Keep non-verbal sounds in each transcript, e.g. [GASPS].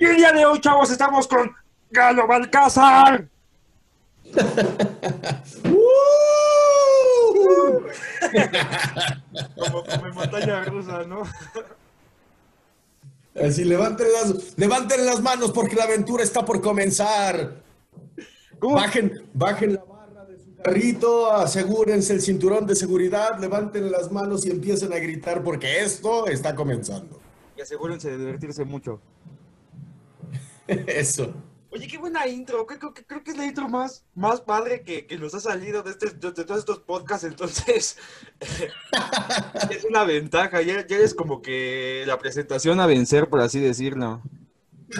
Y el día de hoy, chavos, estamos con Galo Balcázar. [LAUGHS] como, como en montaña rusa, ¿no? Así, levanten las, levanten las manos porque la aventura está por comenzar. Bajen, bajen la barra de su carrito, asegúrense el cinturón de seguridad, levanten las manos y empiecen a gritar porque esto está comenzando. Y asegúrense de divertirse mucho. [LAUGHS] Eso. Oye, qué buena intro. Creo, creo- creo que es la intro más, más padre que, que nos ha salido de, este, de, de todos estos podcasts. Entonces, [LAUGHS] es una ventaja. Ya, ya es como que la presentación a vencer, por así decirlo. [LAUGHS]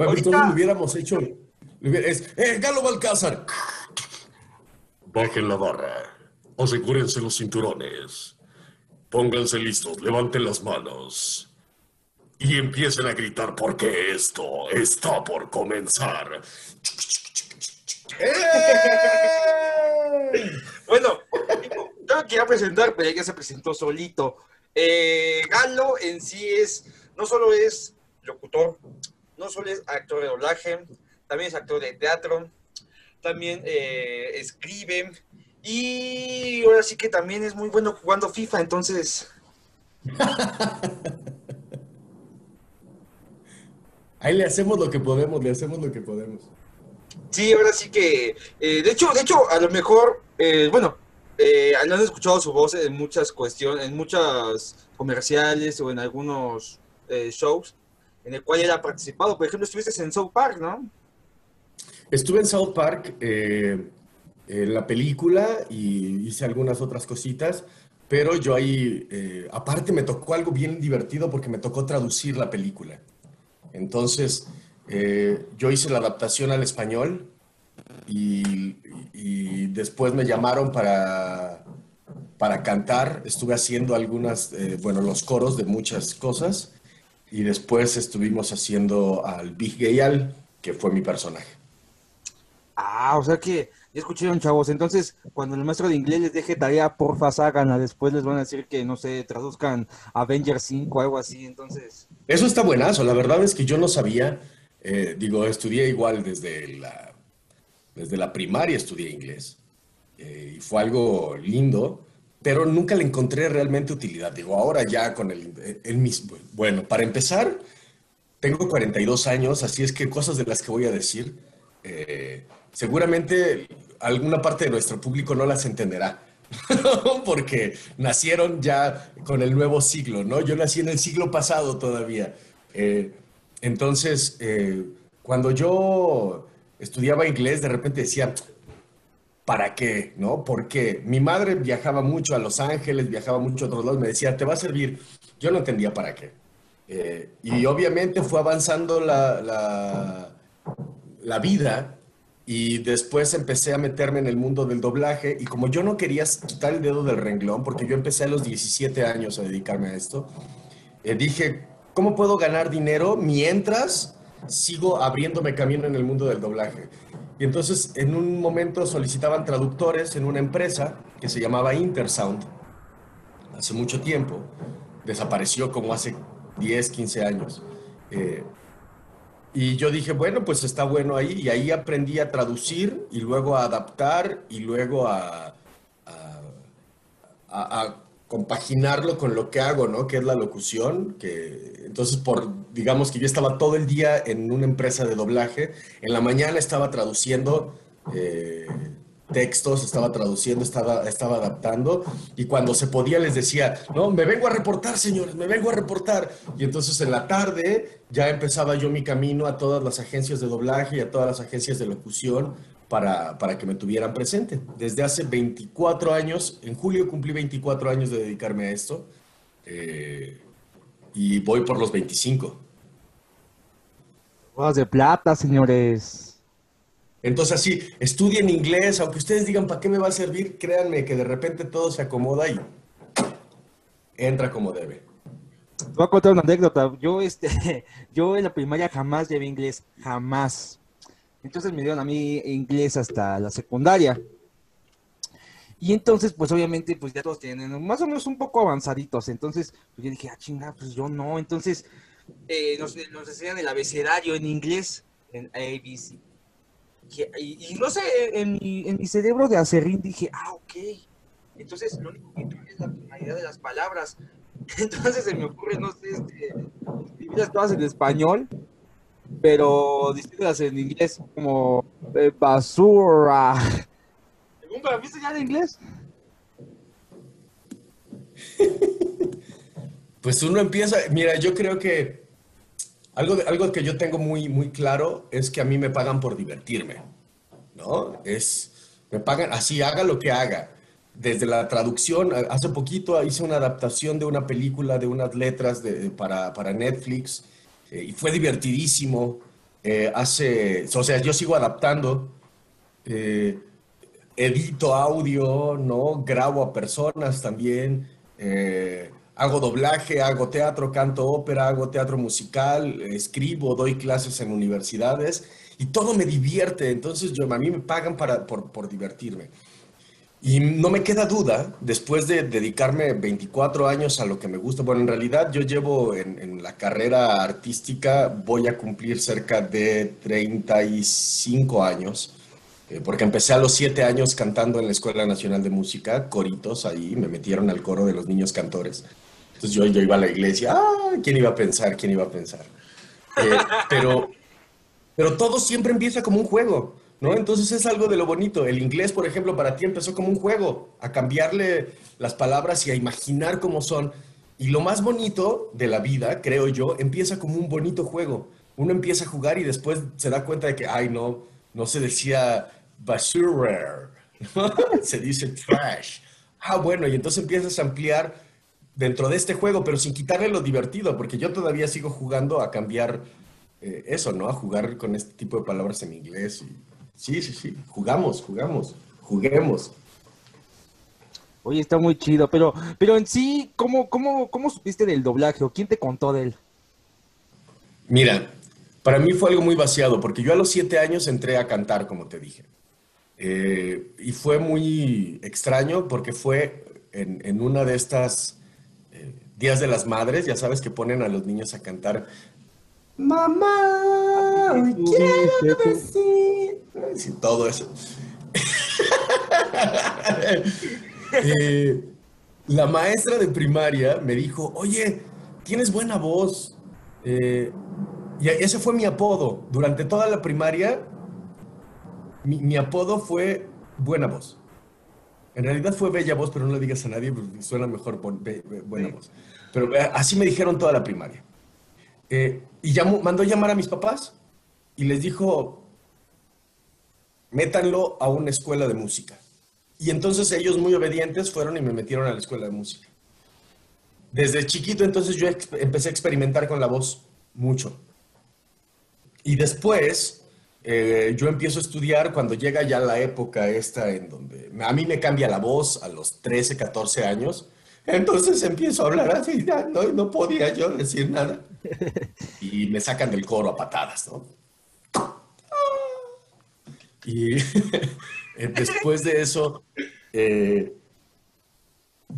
Bueno, Ahorita- todos lo hubiéramos hecho. Es, ¡Eh, Galo Balcázar! Bajen la barra. Asegúrense los cinturones. Pónganse listos, levanten las manos. Y empiecen a gritar porque esto está por comenzar. ¡Eh! [LAUGHS] Bueno, yo lo quería presentar, pero ya se presentó solito. Eh, Galo en sí es, no solo es locutor, no solo es actor de doblaje, también es actor de teatro, también eh, escribe y ahora sí que también es muy bueno jugando FIFA, entonces [LAUGHS] Ahí le hacemos lo que podemos, le hacemos lo que podemos. sí, ahora sí que, eh, de hecho, de hecho, a lo mejor, eh, bueno, eh, han escuchado su voz en muchas cuestiones, en muchas comerciales o en algunos shows en el cual él ha participado. Por ejemplo, estuviste en South Park, ¿no? Estuve en South Park, eh, en la película, y hice algunas otras cositas, pero yo ahí, eh, aparte me tocó algo bien divertido porque me tocó traducir la película. Entonces, eh, yo hice la adaptación al español y, y después me llamaron para, para cantar. Estuve haciendo algunas, bueno, los coros de muchas cosas y después estuvimos haciendo al Big Gay Al, que fue mi personaje. Ah, o sea que ya escucharon, chavos. Entonces, cuando el maestro de inglés les deje tarea, porfa, háganla. Después les van a decir que, no sé, traduzcan Avengers 5 o algo así. Entonces, Eso está buenazo. La verdad es que yo no sabía, eh, digo, estudié igual desde la, desde la primaria, estudié inglés. Eh, y fue algo lindo, pero nunca le encontré realmente utilidad. Digo, ahora ya con el, mismo. Bueno, para empezar, tengo 42 años, así es que cosas de las que voy a decir, eh, seguramente alguna parte de nuestro público no las entenderá. [LAUGHS] porque nacieron ya con el nuevo siglo, ¿no? Yo nací en el siglo pasado todavía. Eh, entonces, eh, cuando yo estudiaba inglés, de repente decía, ¿para qué? ¿No? Porque mi madre viajaba mucho a Los Ángeles, viajaba mucho a otros lados, me decía, te va a servir. Yo no entendía para qué. Eh, y obviamente fue avanzando la, la, vida y después empecé a meterme en el mundo del doblaje y como yo no quería quitar el dedo del renglón, porque yo empecé a los 17 años a dedicarme a esto, eh, dije, ¿cómo puedo ganar dinero mientras sigo abriéndome camino en el mundo del doblaje? Y entonces en un momento solicitaban traductores en una empresa que se llamaba Intersound, hace mucho tiempo, desapareció como hace 10, 15 años. Eh, y yo dije, bueno, pues está bueno ahí. Y ahí aprendí a traducir y luego a adaptar y luego a, compaginarlo con lo que hago, ¿no? Que es la locución. Que, entonces, por, digamos que yo estaba todo el día en una empresa de doblaje. En la mañana estaba traduciendo eh, textos, estaba traduciendo, estaba, estaba adaptando. Y cuando se podía les decía, no, me vengo a reportar, señores, me vengo a reportar. Y entonces en la tarde ya empezaba yo mi camino a todas las agencias de doblaje y a todas las agencias de locución para, para que me tuvieran presente. Desde hace 24 años, en julio cumplí 24 años de dedicarme a esto. eh, y voy por los 25. bodas de plata, señores. Entonces, así, estudien inglés, aunque ustedes digan, ¿para qué me va a servir? Créanme que de repente todo se acomoda y entra como debe. Te voy a contar una anécdota. Yo, este, [LAUGHS] yo en la primaria jamás llevé inglés, jamás. Entonces me dieron a mí inglés hasta la secundaria. Y entonces, pues obviamente, pues ya todos tienen más o menos un poco avanzaditos. Entonces, pues yo dije, ah, chinga, pues yo no. Entonces, eh, nos, nos enseñan el abecedario en inglés, en ABC. Y, y no sé, en en mi cerebro de acerrín dije, ah, ok. Entonces, lo único que cambia es la tonalidad de las palabras. [LAUGHS] Entonces se me ocurre, no sé, este, escribirlas todas en español, pero distintas en inglés, como eh, basura. ¿Nunca viste ya en inglés? [LAUGHS] Pues uno empieza, mira, yo creo que algo, algo que yo tengo muy, muy claro es que a mí me pagan por divertirme, ¿no? Es, me pagan así, haga lo que haga. Desde la traducción, hace poquito hice una adaptación de una película de unas letras de, para, para, Netflix eh, y fue divertidísimo. Eh, hace, o sea, yo sigo adaptando, eh, edito audio, ¿no? Grabo a personas también. Hago doblaje, hago teatro, canto ópera, hago teatro musical, escribo, doy clases en universidades y todo me divierte. Entonces yo, a mí me pagan para, por, por divertirme. Y no me queda duda, después de dedicarme 24 años a lo que me gusta, bueno, en realidad yo llevo en, la carrera artística, voy a cumplir cerca de 35 años, eh, porque empecé a los 7 años cantando en la Escuela Nacional de Música, coritos ahí, me metieron al coro de los niños cantores. Entonces yo, yo iba a la iglesia, ah, ¿quién iba a pensar? ¿Quién iba a pensar? Eh, pero, pero todo siempre empieza como un juego, ¿no? Entonces es algo de lo bonito. El inglés, por ejemplo, para ti empezó como un juego, a cambiarle las palabras y a imaginar cómo son. Y lo más bonito de la vida, creo yo, empieza como un bonito juego. Uno empieza a jugar y después se da cuenta de que, ay, no, no se decía basura, ¿no? [LAUGHS] se dice trash. Ah, bueno, y entonces empiezas a ampliar dentro de este juego, pero sin quitarle lo divertido, porque yo todavía sigo jugando a cambiar eh, eso, ¿no? A jugar con este tipo de palabras en inglés. Y, sí, sí, sí, jugamos, jugamos, juguemos. Oye, está muy chido, pero, pero en sí, ¿cómo, cómo, ¿cómo supiste del doblaje o quién te contó de él? Mira, para mí fue algo muy vaciado, porque yo a los siete años entré a cantar, como te dije. Eh, y fue muy extraño porque fue en, en una de estas Días de las Madres, ya sabes que ponen a los niños a cantar. Mamá, quiero decir. Sí, todo eso. [LAUGHS] eh, la maestra de primaria me dijo, oye, tienes buena voz. Eh, y ese fue mi apodo. Durante toda la primaria, mi, mi apodo fue buena voz. En realidad fue bella voz, pero no le digas a nadie, porque suena mejor buena sí. voz. Pero así me dijeron toda la primaria. Eh, y llamó, mandó llamar a mis papás y les dijo, métanlo a una escuela de música. Y entonces ellos muy obedientes fueron y me metieron a la escuela de música. Desde chiquito entonces yo empecé a experimentar con la voz mucho. Y después eh, yo empiezo a estudiar cuando llega ya la época esta en donde a mí me cambia la voz a los 13, 14 años. Entonces empiezo a hablar así, no, no podía yo decir nada. [LAUGHS] Y me sacan del coro a patadas, ¿no? Y [LAUGHS] después de eso, eh,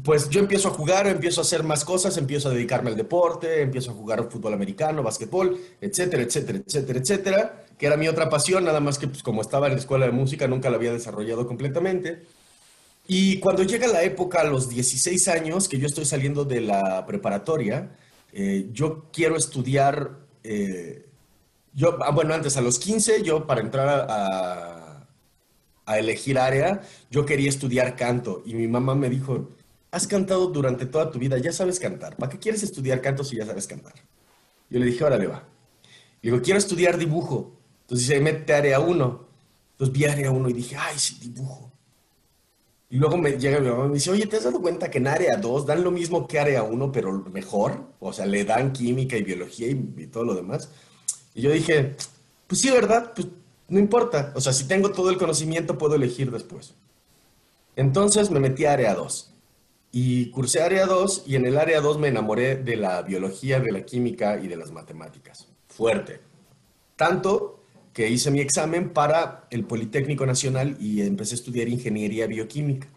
pues yo empiezo a jugar, empiezo a hacer más cosas, empiezo a dedicarme al deporte, empiezo a jugar fútbol americano, básquetbol, etcétera, etcétera, etcétera, etcétera, que era mi otra pasión, nada más que pues, como estaba en la escuela de música nunca la había desarrollado completamente. Y cuando llega la época, a los 16 años, que yo estoy saliendo de la preparatoria, eh, yo quiero estudiar, eh, yo, ah, bueno, antes a los 15, yo para entrar a, a elegir área, yo quería estudiar canto y mi mamá me dijo, has cantado durante toda tu vida, ya sabes cantar. ¿Para qué quieres estudiar canto si ya sabes cantar? Yo le dije, órale, va. Le digo, quiero estudiar dibujo. Entonces dice, mete área 1. Entonces vi área 1 y dije, ay, sí, dibujo. Y luego me llega mi mamá y me dice, oye, ¿te has dado cuenta que en área 2 dan lo mismo que área 1, pero mejor? O sea, le dan química y biología y, y todo lo demás. Y yo dije, pues sí, ¿verdad? Pues no importa. O sea, si tengo todo el conocimiento, puedo elegir después. Entonces me metí a área 2 y cursé área 2 y en el área 2 me enamoré de la biología, de la química y de las matemáticas. Fuerte. Tanto que hice mi examen para el Politécnico Nacional y empecé a estudiar ingeniería bioquímica.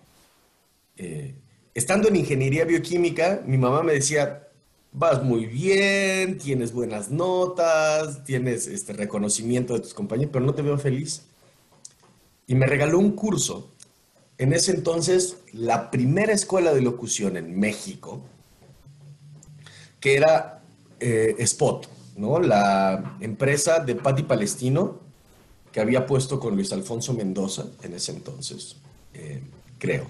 Eh, estando en ingeniería bioquímica, mi mamá me decía, vas muy bien, tienes buenas notas, tienes este reconocimiento de tus compañeros, pero no te veo feliz. Y me regaló un curso. En ese entonces, la primera escuela de locución en México, que era eh, Spot, ¿no? La empresa de Patti Palestino, que había puesto con Luis Alfonso Mendoza en ese entonces, eh, creo.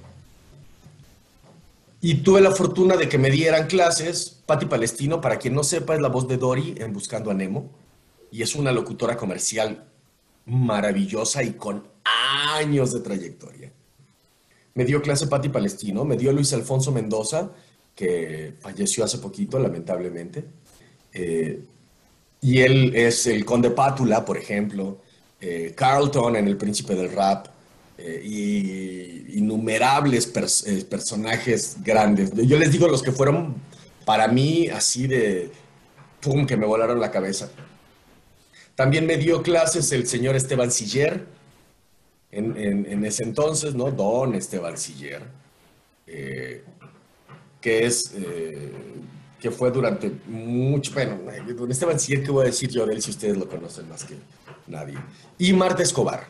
Y tuve la fortuna de que me dieran clases. Patti Palestino, para quien no sepa, es la voz de Dory en Buscando a Nemo. Y es una locutora comercial maravillosa y con años de trayectoria. Me dio clase Patti Palestino, me dio Luis Alfonso Mendoza, que falleció hace poquito, lamentablemente. Eh, y él es el Conde Pátula, por ejemplo, eh, Carlton en El Príncipe del Rap, eh, y innumerables eh, personajes grandes. Yo les digo los que fueron para mí así de, ¡pum!, que me volaron la cabeza. También me dio clases el señor Esteban Siller, en, ese entonces, ¿no? Don Esteban Siller, que es que fue durante mucho, bueno, don Esteban Siller, ¿qué voy a decir yo de él si ustedes lo conocen más que nadie? Y Marta Escobar.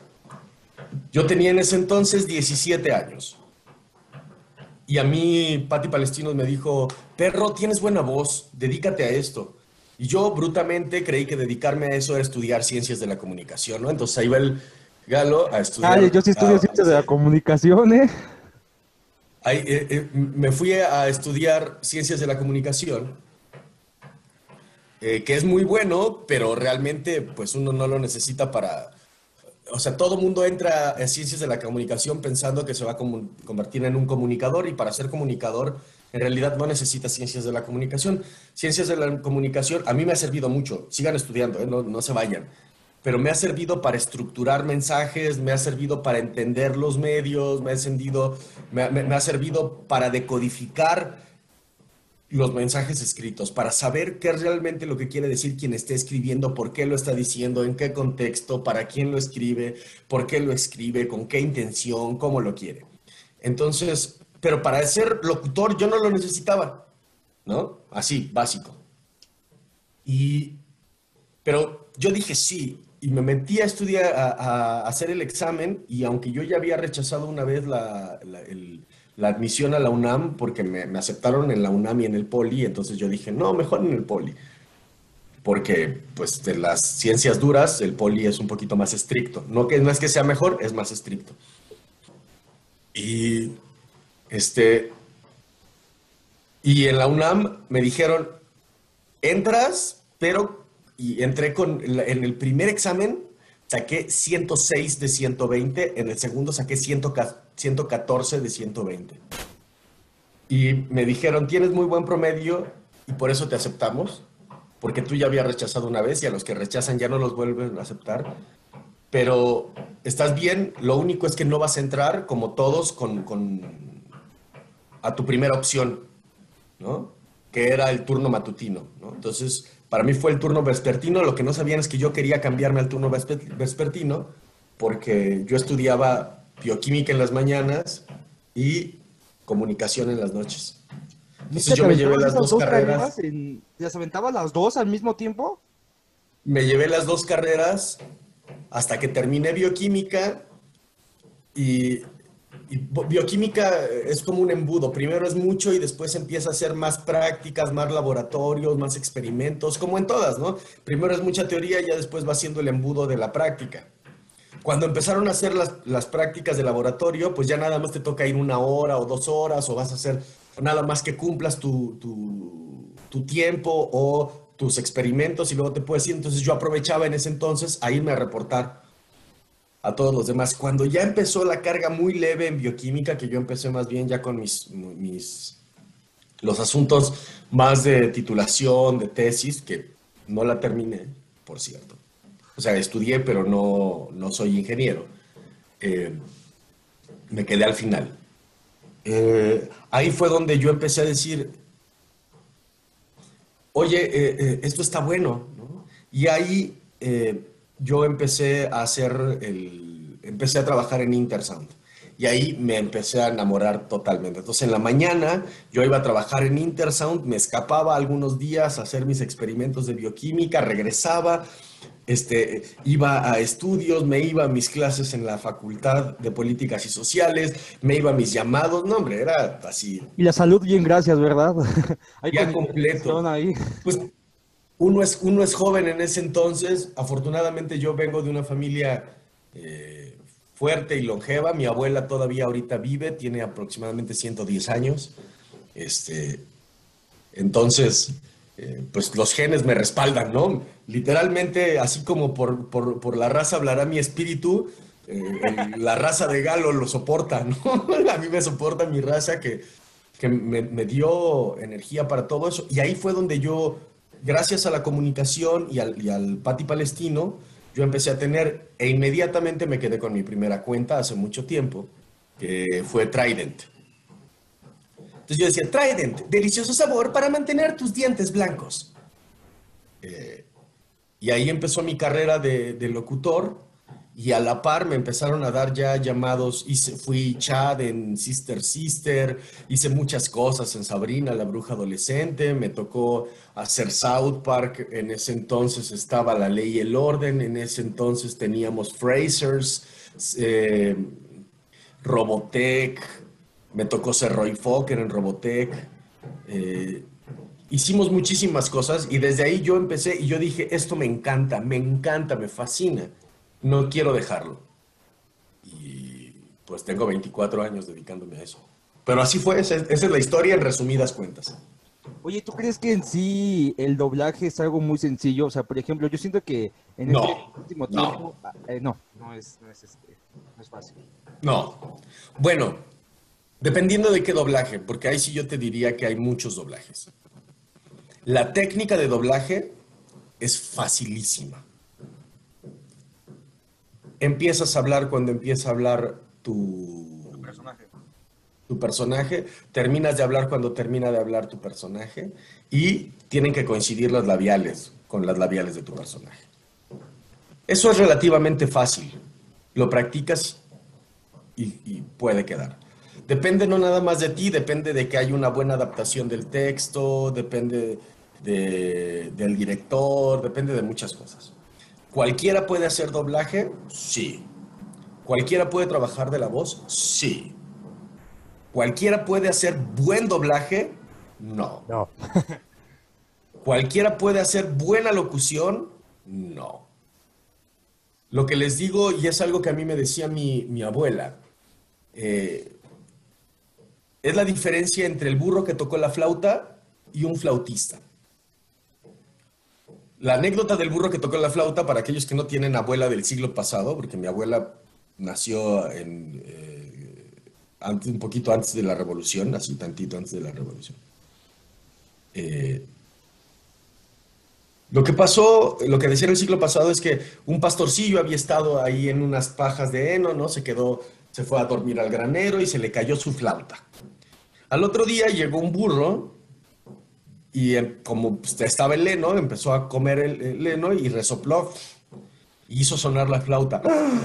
Yo tenía en ese entonces 17 años. Y a mí, Patti Palestinos me dijo, perro, tienes buena voz, dedícate a esto. Y yo brutamente creí que dedicarme a eso era estudiar ciencias de la comunicación, ¿no? Entonces ahí va el galo a estudiar. Ay, yo sí estudio ciencias de la comunicación, ¿eh? Eh, eh, me fui a estudiar ciencias de la comunicación, eh, que es muy bueno, pero realmente pues uno no lo necesita para... O sea, todo mundo entra en ciencias de la comunicación pensando que se va a convertir en un comunicador y para ser comunicador en realidad no necesita ciencias de la comunicación. Ciencias de la comunicación a mí me ha servido mucho. Sigan estudiando, no, no se vayan pero me ha servido para estructurar mensajes, me ha servido para entender los medios, me ha, servido, me, ha servido para decodificar los mensajes escritos, para saber qué es realmente lo que quiere decir quien esté escribiendo, por qué lo está diciendo, en qué contexto, para quién lo escribe, por qué lo escribe, con qué intención, cómo lo quiere. Entonces, pero para ser locutor yo no lo necesitaba, ¿no? Así, básico. Y, pero yo dije, sí, y me metí a estudiar, a, hacer el examen y aunque yo ya había rechazado una vez la, admisión a la UNAM porque me, aceptaron en la UNAM y en el Poli, entonces yo dije, no, mejor en el Poli. Porque, pues, de las ciencias duras, el Poli es un poquito más estricto. No, que, no es que sea mejor, es más estricto. Y, este, y en la UNAM me dijeron, entras, pero y entré con, en el primer examen saqué 106 de 120, en el segundo saqué 114 de 120. Y me dijeron, tienes muy buen promedio y por eso te aceptamos, porque tú ya habías rechazado una vez y a los que rechazan ya no los vuelven a aceptar. Pero estás bien, lo único es que no vas a entrar como todos con, con a tu primera opción, ¿no? Que era el turno matutino, ¿no? Entonces, para mí fue el turno vespertino. Lo que no sabían es que yo quería cambiarme al turno vespertino porque yo estudiaba bioquímica en las mañanas y comunicación en las noches. Entonces yo me llevé las dos, carreras. ¿Las aventaba las dos al mismo tiempo? Me llevé las dos carreras hasta que terminé bioquímica y y bioquímica es como un embudo. Primero es mucho y después empieza a hacer más prácticas, más laboratorios, más experimentos, como en todas, ¿no? Primero es mucha teoría y ya después va siendo el embudo de la práctica. Cuando empezaron a hacer las, prácticas de laboratorio, pues ya nada más te toca ir una hora o dos horas o vas a hacer nada más que cumplas tu, tu tiempo o tus experimentos y luego te puedes ir. Entonces yo aprovechaba en ese entonces a irme a reportar a todos los demás. Cuando ya empezó la carga muy leve en bioquímica, que yo empecé más bien ya con mis, mis los asuntos más de titulación, de tesis, que no la terminé, por cierto. O sea, estudié, pero no, no soy ingeniero. Eh, me quedé al final. Eh, ahí fue donde yo empecé a decir, oye, eh, esto está bueno, ¿no? Y ahí yo empecé a hacer el, empecé a trabajar en Intersound. Y ahí me empecé a enamorar totalmente. Entonces en la mañana yo iba a trabajar en Intersound, me escapaba algunos días a hacer mis experimentos de bioquímica, regresaba, este, iba a estudios, me iba a mis clases en la Facultad de Políticas y Sociales, me iba a mis llamados, no hombre, era así. Y la salud, bien, gracias, ¿verdad? [LAUGHS] Ya completo. Ahí. Pues uno es, uno es joven en ese entonces. Afortunadamente yo vengo de una familia eh, fuerte y longeva. Mi abuela todavía ahorita vive, tiene aproximadamente 110 años. Este, entonces, eh, pues los genes me respaldan, ¿no? Literalmente, así como por, por- por la raza hablará mi espíritu, eh, la raza de Galo lo soporta, ¿no? [LAUGHS] A mí me soporta mi raza que, que me, me dio energía para todo eso. Y ahí fue donde yo, gracias a la comunicación y al, y Pati Palestino, yo empecé a tener, e inmediatamente me quedé con mi primera cuenta hace mucho tiempo, que fue Trident. Entonces yo decía, Trident, delicioso sabor para mantener tus dientes blancos. Eh, y ahí empezó mi carrera de locutor y a la par me empezaron a dar ya llamados, hice, fui Chad en Sister Sister, hice muchas cosas en Sabrina, la bruja adolescente, me tocó hacer South Park, en ese entonces estaba La Ley y el Orden, en ese entonces teníamos Frasers, eh, Robotech, me tocó ser Roy Fokker en Robotech. eh, hicimos muchísimas cosas y desde ahí yo empecé y yo dije, esto me encanta, me encanta, me fascina, no quiero dejarlo. Y pues tengo 24 años dedicándome a eso. Pero así fue, esa, es- la historia en resumidas cuentas. Oye, ¿tú crees que en sí el doblaje es algo muy sencillo? O sea, por ejemplo, yo siento que en No, este último no. tiempo, ah, eh, no, no es, no es, este, no es fácil. No. Bueno, dependiendo de qué doblaje, porque ahí sí yo te diría que hay muchos doblajes. La técnica de doblaje es facilísima. Empiezas a hablar cuando empieza a hablar tu, personaje. tu personaje, terminas de hablar cuando termina de hablar tu personaje y tienen que coincidir las labiales con las labiales de tu personaje. Eso es relativamente fácil. Lo practicas y, y puede quedar. Depende no nada más de ti, depende de que haya una buena adaptación del texto, depende de- del director, depende de muchas cosas. ¿Cualquiera puede hacer doblaje? Sí. ¿Cualquiera puede trabajar de la voz? Sí. ¿Cualquiera puede hacer buen doblaje? No. No. [LAUGHS] ¿Cualquiera puede hacer buena locución? No. Lo que les digo, y es algo que a mí me decía mi, mi abuela, eh, es la diferencia entre el burro que tocó la flauta y un flautista. La anécdota del burro que tocó la flauta, para aquellos que no tienen abuela del siglo pasado, porque mi abuela nació en, eh, antes, un poquito antes de la revolución, así tantito antes de la revolución. Eh, lo que pasó, lo que decía en el siglo pasado es que un pastorcillo había estado ahí en unas pajas de heno, ¿no? Se quedó, se fue a dormir al granero y se le cayó su flauta. Al otro día llegó un burro y eh, como pues, estaba el heno, empezó a comer el, el heno y resopló hizo sonar la flauta.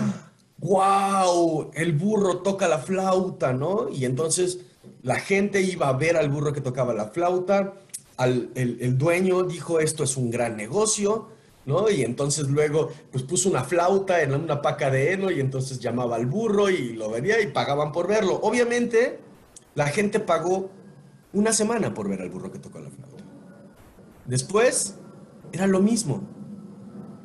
[GASPS] ¡Wow! El burro toca la flauta, ¿no? Y entonces la gente iba a ver al burro que tocaba la flauta. Al, el, el dueño dijo, esto es un gran negocio, ¿no? Y entonces luego, pues puso una flauta en una paca de heno y entonces llamaba al burro y lo veía y pagaban por verlo. Obviamente, la gente pagó una semana por ver al burro que tocó la flauta. Después, era lo mismo.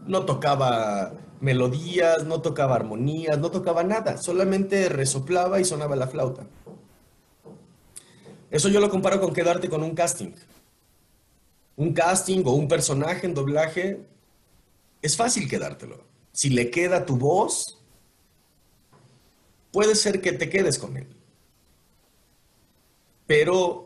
No tocaba melodías, no tocaba armonías, no tocaba nada, solamente resoplaba y sonaba la flauta. Eso yo lo comparo con quedarte con un casting. Un casting o un personaje en doblaje, es fácil quedártelo. Si le queda tu voz, puede ser que te quedes con él. Pero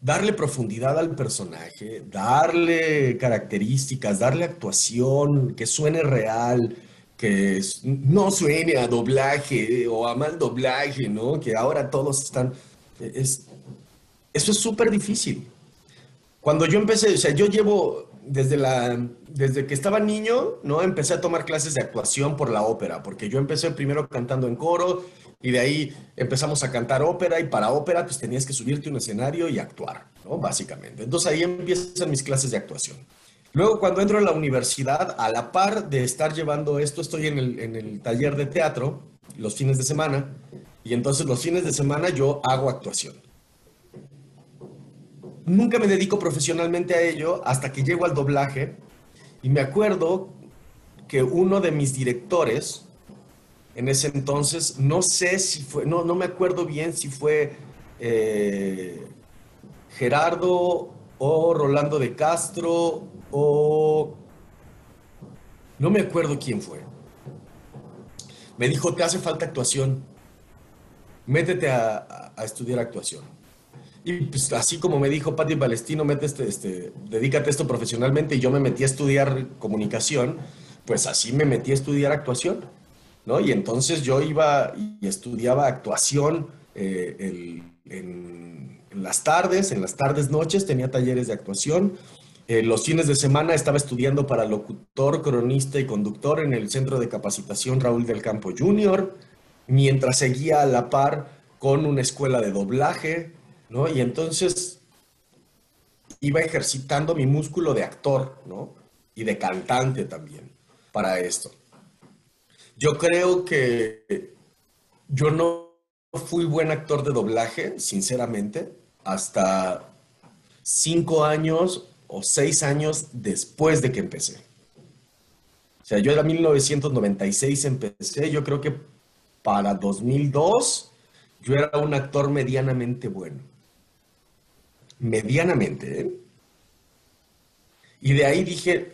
darle profundidad al personaje, darle características, darle actuación, que suene real, que no suene a doblaje o a mal doblaje, ¿no? Que ahora todos están... Es, eso es súper difícil. Cuando yo empecé, o sea, yo llevo desde, la, desde que estaba niño, ¿no? Empecé a tomar clases de actuación por la ópera, porque yo empecé primero cantando en coro y de ahí empezamos a cantar ópera y para ópera pues tenías que subirte a un escenario y actuar, ¿no? Básicamente. Entonces ahí empiezan mis clases de actuación. Luego cuando entro a la universidad, a la par de estar llevando esto, estoy en el, en el taller de teatro los fines de semana y entonces los fines de semana yo hago actuación nunca me dedico profesionalmente a ello hasta que llego al doblaje y me acuerdo que uno de mis directores en ese entonces, no sé si fue, no, no me acuerdo bien si fue eh, Gerardo o Rolando de Castro o... No me acuerdo quién fue. Me dijo, te hace falta actuación. Métete a estudiar actuación. Y pues así como me dijo Patti Palestino, mete este, este, dedícate a esto profesionalmente y yo me metí a estudiar comunicación, pues así me metí a estudiar actuación, Y entonces yo iba y estudiaba actuación eh, en, las tardes, en las tardes noches tenía talleres de actuación. Eh, los fines de semana estaba estudiando para locutor, cronista y conductor en el Centro de Capacitación Raúl del Campo Junior, mientras seguía a la par con una escuela de doblaje, ¿no? Y entonces iba ejercitando mi músculo de actor, ¿no? Y de cantante también para esto. Yo creo que yo no fui buen actor de doblaje, sinceramente, hasta cinco años o seis años después de que empecé. O sea, yo era 1996 empecé, yo creo que para 2002 yo era un actor medianamente bueno medianamente. ¿eh? Y de ahí dije,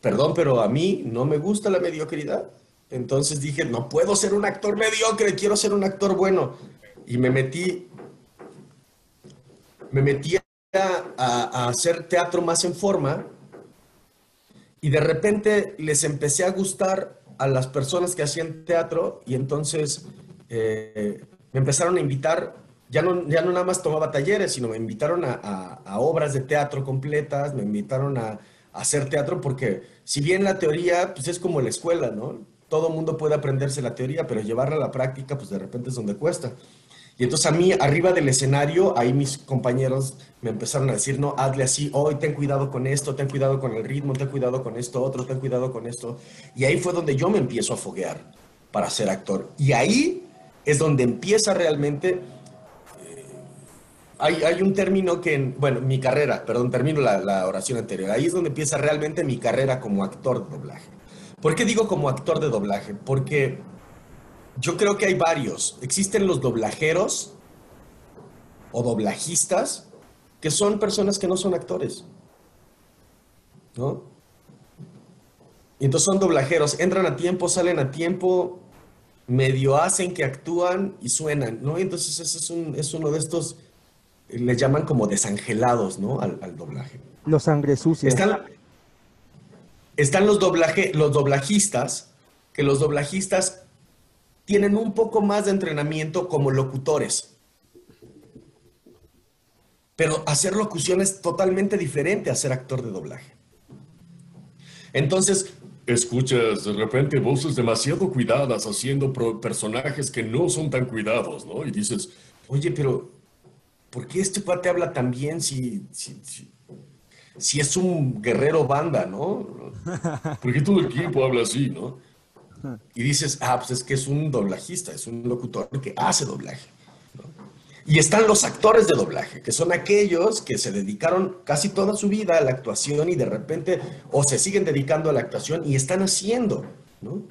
perdón, pero a mí no me gusta la mediocridad. Entonces dije, no puedo ser un actor mediocre, quiero ser un actor bueno. Y me metí, me metí a, a hacer teatro más en forma y de repente les empecé a gustar a las personas que hacían teatro y entonces eh, me empezaron a invitar ya no, ya no nada más tomaba talleres, sino me invitaron a, obras de teatro completas, me invitaron a, hacer teatro, porque si bien la teoría, pues es como la escuela, ¿no? Todo mundo puede aprenderse la teoría, pero llevarla a la práctica, pues de repente es donde cuesta. Y entonces a mí, arriba del escenario, ahí mis compañeros me empezaron a decir, no, hazle así, hoy ten cuidado con esto, ten cuidado con el ritmo, ten cuidado con esto otro, ten cuidado con esto. Y ahí fue donde yo me empiezo a foguear para ser actor. Y ahí es donde empieza realmente hay, un término que, bueno, mi carrera, perdón, termino la, oración anterior. Ahí es donde empieza realmente mi carrera como actor de doblaje. ¿Por qué digo como actor de doblaje? Porque yo creo que hay varios. Existen los doblajeros o doblajistas que son personas que no son actores. ¿No? Y entonces son doblajeros, entran a tiempo, salen a tiempo, medio hacen que actúan y suenan, ¿no? Y entonces ese es, un, es uno de estos le llaman como desangelados, ¿no? Al, doblaje. Los sangre sucios. Están, los, doblaje, los doblajistas, que los doblajistas tienen un poco más de entrenamiento como locutores. Pero hacer locución es totalmente diferente a ser actor de doblaje. Entonces, escuchas de repente voces demasiado cuidadas haciendo personajes que no son tan cuidados, ¿no? Y dices, oye, pero ¿por qué este cuate habla tan bien si, si, es un guerrero banda, ¿no? ¿Por qué todo el tiempo habla así, no? Y dices, ah, pues es que es un doblajista, es un locutor que hace doblaje. Y están los actores de doblaje, que son aquellos que se dedicaron casi toda su vida a la actuación y de repente, o se siguen dedicando a la actuación y están haciendo, ¿no?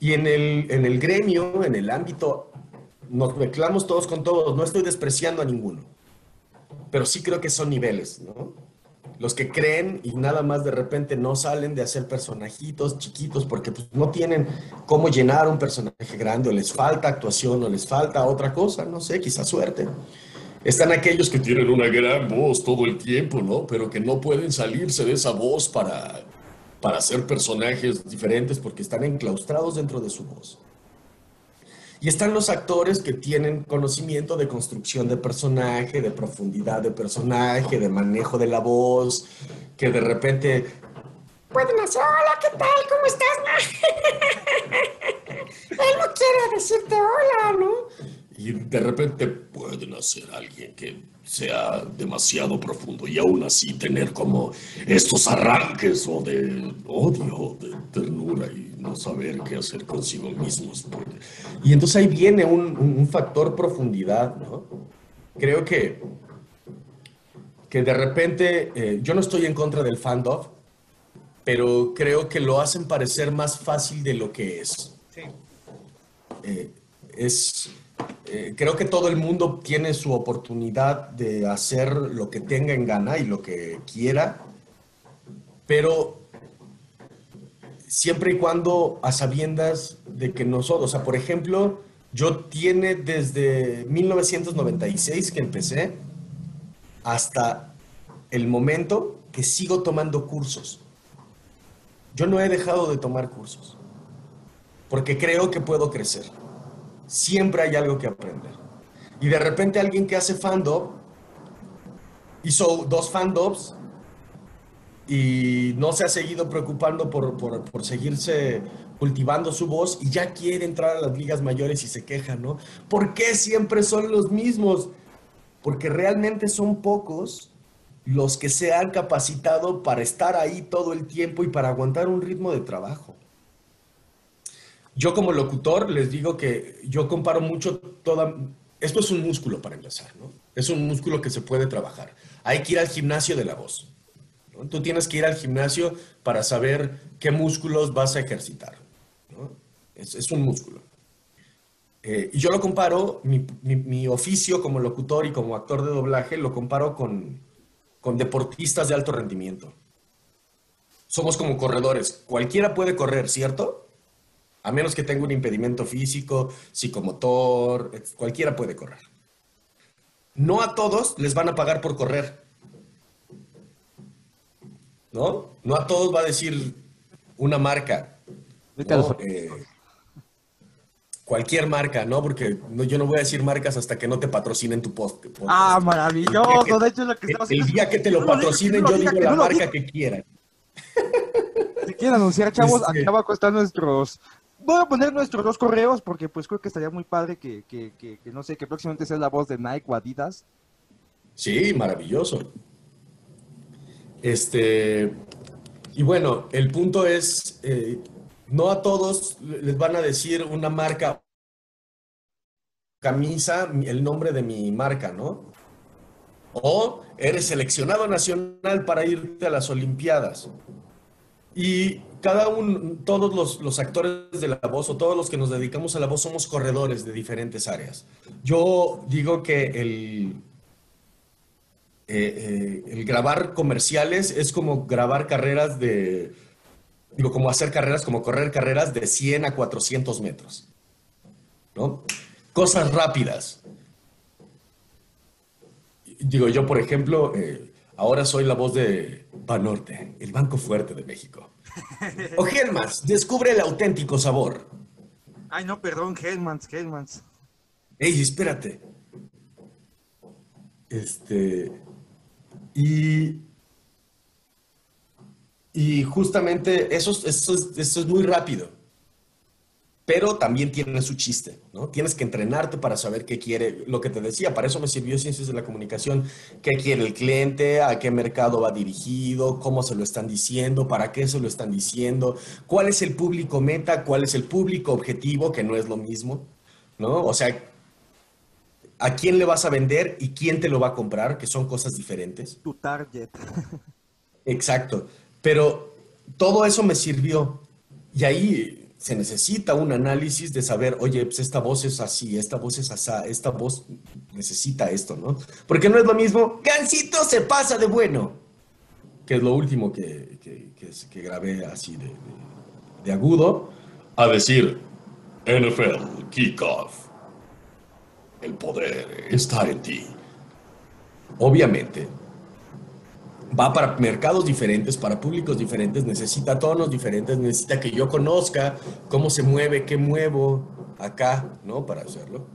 Y en el, en el gremio, en el ámbito nos mezclamos todos con todos, no estoy despreciando a ninguno, pero sí creo que son niveles, ¿no? Los que creen y nada más de repente no salen de hacer personajitos chiquitos porque pues, no tienen cómo llenar un personaje grande o les falta actuación o les falta otra cosa, no sé, quizás suerte. Están aquellos que tienen una gran voz todo el tiempo, ¿no? Pero que no pueden salirse de esa voz para, para hacer personajes diferentes porque están enclaustrados dentro de su voz. Y están los actores que tienen conocimiento de construcción de personaje, de profundidad de personaje, de manejo de la voz, que de repente pueden hacer, hola, ¿qué tal? ¿Cómo estás? [LAUGHS] Él no quiere decirte hola, ¿no? Y de repente pueden hacer alguien que sea demasiado profundo y aún así tener como estos arranques o de odio, de ternura y no saber qué hacer consigo mismos. Y entonces ahí viene un, un factor profundidad, ¿no? Creo que, que de repente, eh, yo no estoy en contra del fandom, pero creo que lo hacen parecer más fácil de lo que es. Sí. Eh, es, eh, creo que todo el mundo tiene su oportunidad de hacer lo que tenga en gana y lo que quiera, pero siempre y cuando a sabiendas de que nosotros, o sea, por ejemplo, yo tiene desde 1996 que empecé hasta el momento que sigo tomando cursos. Yo no he dejado de tomar cursos porque creo que puedo crecer. Siempre hay algo que aprender. Y de repente alguien que hace fandom hizo dos fandoms y no se ha seguido preocupando por, por, seguirse cultivando su voz y ya quiere entrar a las ligas mayores y se queja, ¿no? ¿Por qué siempre son los mismos? Porque realmente son pocos los que se han capacitado para estar ahí todo el tiempo y para aguantar un ritmo de trabajo. Yo como locutor les digo que yo comparo mucho toda... Esto es un músculo para empezar, ¿no? Es un músculo que se puede trabajar. Hay que ir al gimnasio de la voz. Tú tienes que ir al gimnasio para saber qué músculos vas a ejercitar. Es, un músculo. Eh, y yo lo comparo, mi, mi, mi, oficio como locutor y como actor de doblaje, lo comparo con, con deportistas de alto rendimiento. Somos como corredores. Cualquiera puede correr, ¿cierto? A menos que tenga un impedimento físico, psicomotor, cualquiera puede correr. No a todos les van a pagar por correr. ¿No? No a todos va a decir una marca. ¿no? Eh, cualquier marca, ¿no? Porque no, yo no voy a decir marcas hasta que no te patrocinen tu post. Ah, maravilloso. que, de hecho, es lo que el, el día que te lo patrocinen, yo digo la marca que quieran. Si quieren anunciar, chavos, aquí abajo están nuestros voy a poner nuestros dos correos porque pues creo que estaría muy padre que, que, que, que no sé, que próximamente sea la voz de Nike o Adidas. Sí, maravilloso. Este, y bueno, el punto es, eh, no a todos les van a decir una marca, camisa, el nombre de mi marca, ¿no? O eres seleccionado nacional para irte a las Olimpiadas. Y cada uno, todos los, los, actores de la voz o todos los que nos dedicamos a la voz somos corredores de diferentes áreas. Yo digo que el, eh, eh, el grabar comerciales es como grabar carreras de, digo, como hacer carreras, como correr carreras de 100 a 400 metros. ¿No? Cosas rápidas. Digo, yo, por ejemplo, eh, ahora soy la voz de Banorte, el Banco Fuerte de México. [LAUGHS] O Hellmans, descubre el auténtico sabor. Ay, no, perdón, Hellmans, Hellmans. Ey, espérate. Este. Y. Y justamente eso, eso, eso es muy rápido. Pero también tiene su chiste, ¿no? Tienes que entrenarte para saber qué quiere, lo que te decía, para eso me sirvió Ciencias de la Comunicación, qué quiere el cliente, a qué mercado va dirigido, cómo se lo están diciendo, para qué se lo están diciendo, cuál es el público meta, cuál es el público objetivo, que no es lo mismo, ¿no? O sea, a quién le vas a vender y quién te lo va a comprar, que son cosas diferentes. Tu target. Exacto, pero todo eso me sirvió. Y ahí se necesita un análisis de saber, oye, pues esta voz es así, esta voz es así, esta voz necesita esto, ¿no? Porque no es lo mismo, Gancito se pasa de bueno, que es lo último que, que, que, que grabé así de, de, de, agudo, a decir, NFL Kickoff, el poder está en ti. Obviamente, va para mercados diferentes, para públicos diferentes, necesita tonos diferentes, necesita que yo conozca cómo se mueve, qué muevo, acá, ¿no? Para hacerlo.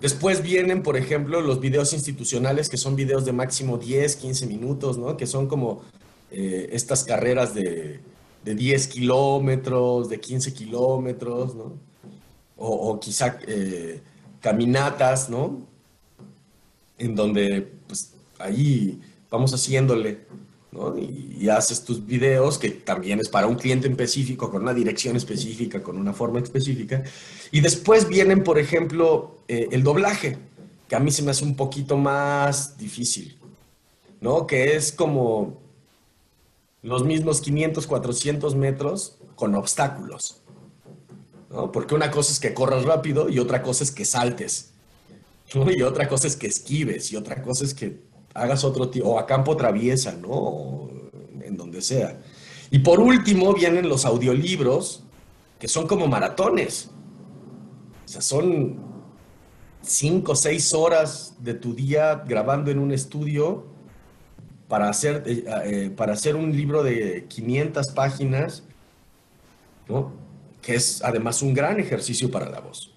Después vienen, por ejemplo, los videos institucionales, que son videos de máximo 10, 15 minutos, ¿no? Que son como eh, estas carreras de, de 10 kilómetros, de 15 kilómetros, ¿no? O, quizá eh, caminatas, ¿no? En donde, pues, ahí vamos haciéndole, ¿no? Y, haces tus videos, que también es para un cliente específico, con una dirección específica, con una forma específica. Y después vienen, por ejemplo, eh, el doblaje, que a mí se me hace un poquito más difícil, ¿no? Que es como los mismos 500, 400 metros con obstáculos, Porque una cosa es que corras rápido y otra cosa es que saltes. Y otra cosa es que esquives y otra cosa es que hagas otro tipo, o a campo traviesa, ¿no? En donde sea. Y por último vienen los audiolibros, que son como maratones. O sea, son cinco o seis horas de tu día grabando en un estudio para hacer, eh, eh, para hacer un libro de 500 páginas, ¿no? Que es además un gran ejercicio para la voz.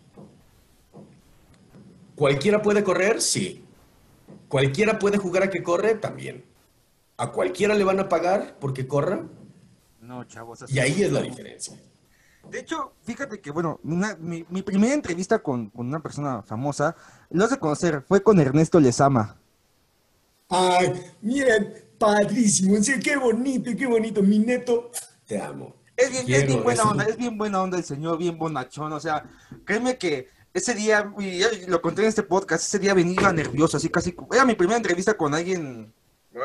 ¿Cualquiera puede correr? Sí. ¿Cualquiera puede jugar a que corre? También. ¿A cualquiera le van a pagar porque corra? No, chavos. así Y ahí es la diferencia. De hecho, fíjate que, bueno, una- mi, mi primera entrevista con, con una persona famosa, lo has de conocer, fue con Ernesto Lezama. Ay, miren, padrísimo, qué bonito, qué bonito, mi neto. Te amo. Es bien, es bien buena onda, es bien buena onda el señor, bien bonachón, o sea, créeme que ese día, y lo conté en este podcast, ese día venía nervioso, así casi, era mi primera entrevista con alguien,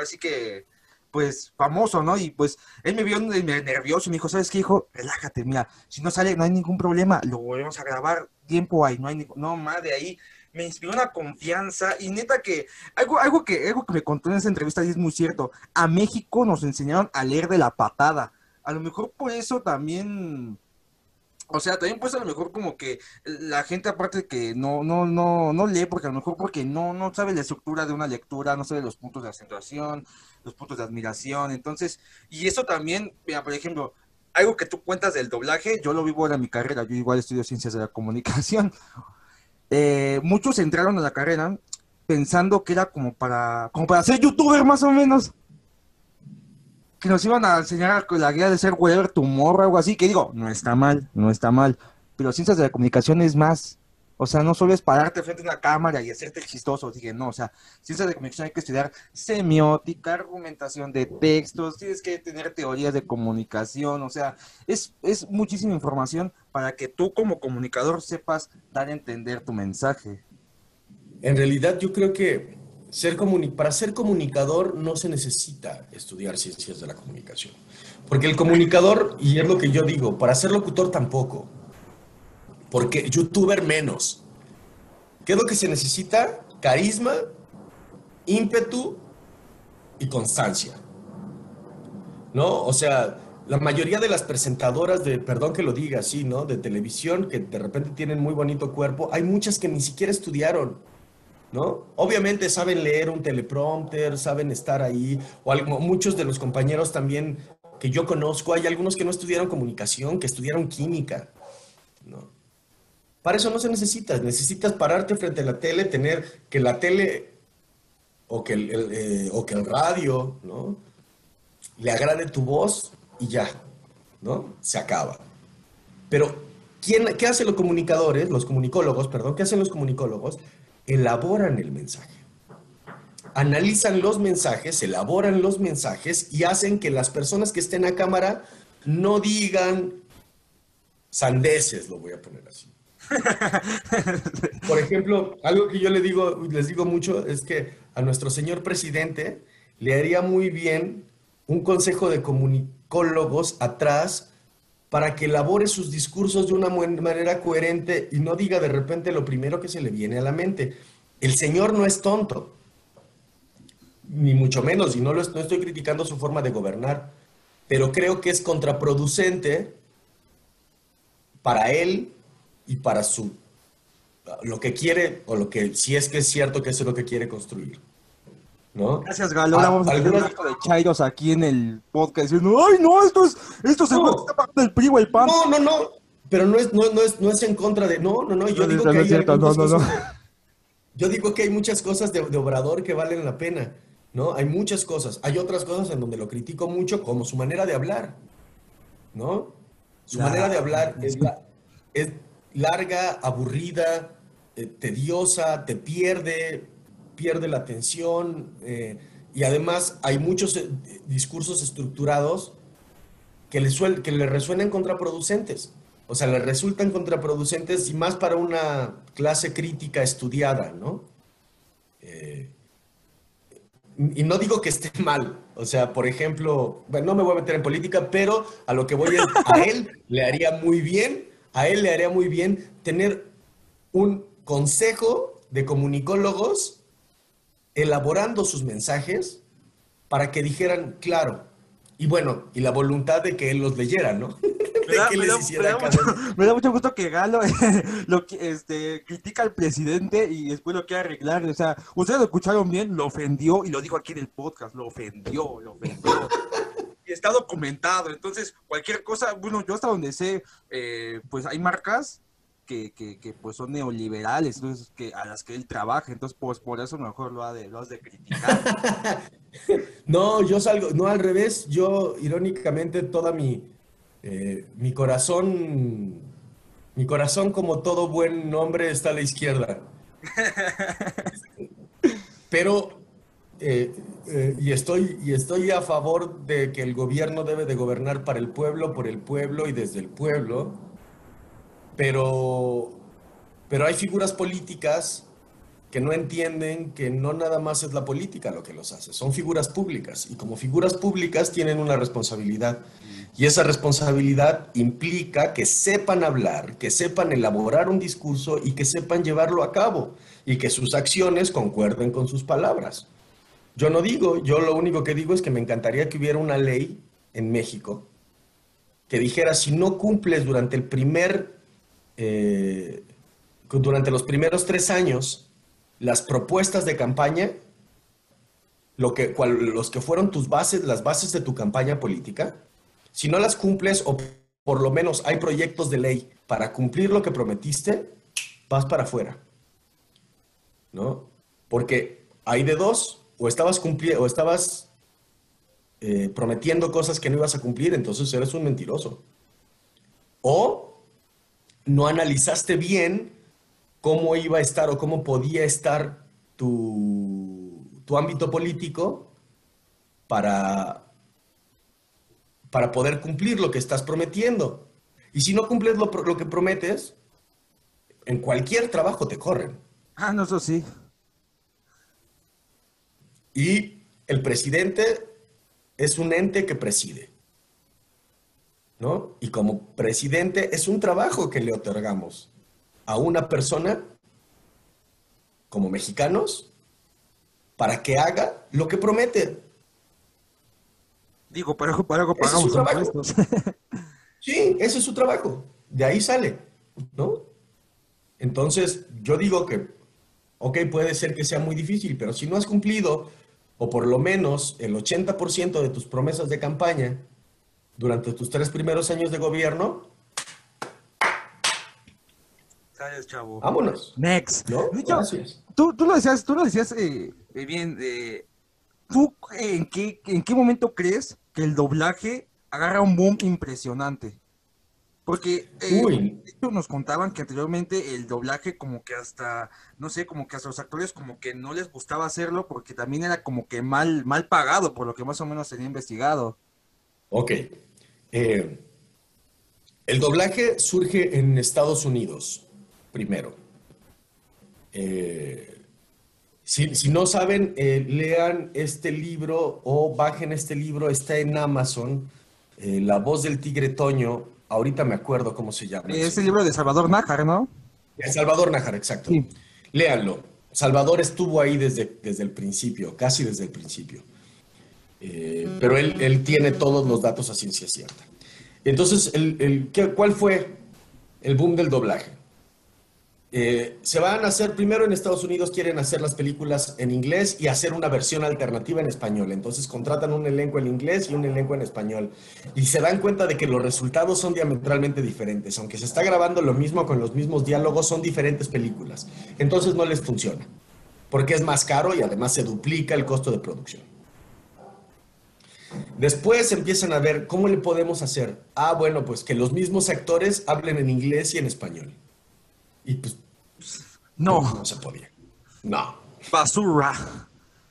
así que, pues, famoso, ¿no? Y pues, él me vio nervioso y me dijo, ¿sabes qué, hijo? Relájate, mira, si no sale, no hay ningún problema, lo volvemos a grabar, tiempo hay, no hay ningún, no, más de ahí, me inspiró una confianza y neta que, algo, algo que, algo que me contó en esa entrevista y es muy cierto, a México nos enseñaron a leer de la patada, a lo mejor por eso también, o sea, también pues a lo mejor como que la gente aparte que no, no, no, no lee, porque a lo mejor porque no, no sabe la estructura de una lectura, no sabe los puntos de acentuación, los puntos de admiración, entonces, y eso también, mira, por ejemplo, algo que tú cuentas del doblaje, yo lo vivo en mi carrera, yo igual estudio ciencias de la comunicación. [LAUGHS] Eh, muchos entraron a la carrera pensando que era como para, como para ser youtuber más o menos que nos iban a enseñar la guía de ser whatever tumor o algo así, que digo, no está mal, no está mal, pero ciencias de la comunicación es más. O sea, no solo es pararte frente a una cámara y hacerte chistoso, dije, no, o sea, ciencias de comunicación hay que estudiar semiótica, argumentación de textos, tienes que tener teorías de comunicación, o sea, es, es muchísima información para que tú como comunicador sepas dar a entender tu mensaje. En realidad yo creo que ser para ser comunicador no se necesita estudiar ciencias de la comunicación. Porque el comunicador, y es lo que yo digo, para ser locutor tampoco. Porque youtuber menos. ¿Qué es lo que se necesita? Carisma, ímpetu y constancia. ¿No? O sea, la mayoría de las presentadoras de, perdón que lo diga así, ¿no? De televisión que de repente tienen muy bonito cuerpo, hay muchas que ni siquiera estudiaron. ¿No? Obviamente saben leer un teleprompter, saben estar ahí, o muchos de los compañeros también que yo conozco, hay algunos que no estudiaron comunicación, que estudiaron química, ¿no? Para eso no se necesita, necesitas pararte frente a la tele, tener que la tele o que el, el, eh, o que el radio, ¿no? Le agrade tu voz y ya, ¿no? Se acaba. Pero, ¿quién, ¿qué hacen los comunicadores, los comunicólogos, perdón, qué hacen los comunicólogos? Elaboran el mensaje. Analizan los mensajes, elaboran los mensajes y hacen que las personas que estén a cámara no digan sandeces, lo voy a poner así. [LAUGHS] Por ejemplo, algo que yo le digo, les digo mucho es que a nuestro señor presidente le haría muy bien un consejo de comunicólogos atrás para que elabore sus discursos de una manera coherente y no diga de repente lo primero que se le viene a la mente. El señor no es tonto, ni mucho menos, y no, lo, no estoy criticando su forma de gobernar, pero creo que es contraproducente para él y para su lo que quiere o lo que si es que es cierto que eso es lo que quiere construir. ¿No? Gracias, Galo. Ahora Ah, vamos a tener un de Chairos aquí en el podcast diciendo, ay, no, esto es, esto se No. está pagando el PRI o el PAN. No, no, no. pero no es, no, no es, no es en contra de, no, no, no, yo No, digo no que es hay cierto, no, no, no. Yo digo que hay muchas cosas de, de Obrador que valen la pena, ¿no? Hay muchas cosas. Hay otras cosas en donde lo critico mucho, como su manera de hablar, ¿no? Su manera de hablar [LAUGHS] es, la- es larga, aburrida, eh, tediosa, te pierde, pierde la atención, eh, y además hay muchos eh, discursos estructurados que le, suel- que le resuenan contraproducentes. O sea, le resultan contraproducentes y más para una clase crítica estudiada, ¿no? Eh, y no digo que esté [LAUGHS] mal. O sea, por ejemplo, bueno, no me voy a meter en política, pero a lo que voy es, a él le haría muy bien, a él le haría muy bien tener un consejo de comunicólogos elaborando sus mensajes para que dijeran, claro, y bueno, y la voluntad de que él los leyera, ¿no? [LAUGHS] [LAUGHS] Me da, me me mucho, me da mucho gusto que Galo [LAUGHS] lo este, critica al presidente y después lo quiere arreglar. O sea, ustedes lo escucharon bien, lo ofendió y lo dijo aquí en el podcast, lo ofendió, lo ofendió. Y [LAUGHS] está documentado. Entonces, cualquier cosa, bueno, yo hasta donde sé, eh, pues hay marcas que, que, que, pues son neoliberales, entonces que a las que él trabaja. Entonces, pues por eso mejor lo ha de, lo has de criticar. No, yo salgo, no al revés, yo irónicamente toda mi, eh, mi corazón, mi corazón como todo buen hombre está a la izquierda. Pero, eh, eh, y, estoy, y estoy a favor de que el gobierno debe de gobernar para el pueblo, por el pueblo y desde el pueblo, pero, pero hay figuras políticas que no entienden que no nada más es la política lo que los hace, son figuras públicas y como figuras públicas tienen una responsabilidad y esa responsabilidad implica que sepan hablar, que sepan elaborar un discurso y que sepan llevarlo a cabo y que sus acciones concuerden con sus palabras. Yo no digo, yo lo único que digo es que me encantaría que hubiera una ley en México que dijera si no cumples durante el primer, eh, durante los primeros tres años las propuestas de campaña, lo que, los que fueron tus bases, las bases de tu campaña política, si no las cumples o por lo menos hay proyectos de ley para cumplir lo que prometiste, vas para afuera. ¿No? Porque hay de dos, o estabas cumpliendo, o estabas eh, prometiendo cosas que no ibas a cumplir, entonces eres un mentiroso. O no analizaste bien cómo iba a estar o cómo podía estar tu, tu ámbito político para, para poder cumplir lo que estás prometiendo. Y si no cumples lo, que prometes, en cualquier trabajo te corren. ah, no, eso sí. Y el presidente es un ente que preside. ¿No? Y como presidente es un trabajo que le otorgamos a una persona como mexicanos para que haga lo que promete. Digo, para algo, para algo es pagamos impuestos. [LAUGHS] Sí, ese es su trabajo. De ahí sale, ¿no? Entonces, yo digo que, ok, puede ser que sea muy difícil, pero si no has cumplido, o por lo menos el 80% de tus promesas de campaña durante tus tres primeros años de gobierno, chavo. vámonos, Next. ¿no? Tú, tú lo decías, tú lo decías eh, eh, bien. eh, ¿Tú en qué, en qué momento crees que el doblaje agarra un boom impresionante? Porque eh, Uy. nos contaban que anteriormente el doblaje como que hasta, no sé, como que hasta los actores como que no les gustaba hacerlo porque también era como que mal, mal pagado por lo que más o menos tenía investigado. Ok. Eh, el doblaje surge en Estados Unidos, primero. Eh, si, si no saben, eh, lean este libro o bajen este libro, está en Amazon, eh, La voz del tigre Toño, ahorita me acuerdo cómo se llama. Es el libro de Salvador Nájar, ¿no? El Salvador Nájar, exacto. Sí. Léanlo. Salvador estuvo ahí desde, desde el principio, casi desde el principio. Eh, pero él, él tiene todos los datos a ciencia cierta. Entonces, el, el- ¿qué- ¿cuál fue el boom del doblaje? Eh, se van a hacer, primero en Estados Unidos quieren hacer las películas en inglés y hacer una versión alternativa en español. Entonces contratan un elenco en inglés y un elenco en español. Y se dan cuenta de que los resultados son diametralmente diferentes. Aunque se está grabando lo mismo con los mismos diálogos, son diferentes películas. Entonces no les funciona. Porque es más caro y además se duplica el costo de producción. Después empiezan a ver cómo le podemos hacer. Ah, bueno, pues que los mismos actores hablen en inglés y en español. Y pues No, no se podía. No. basura.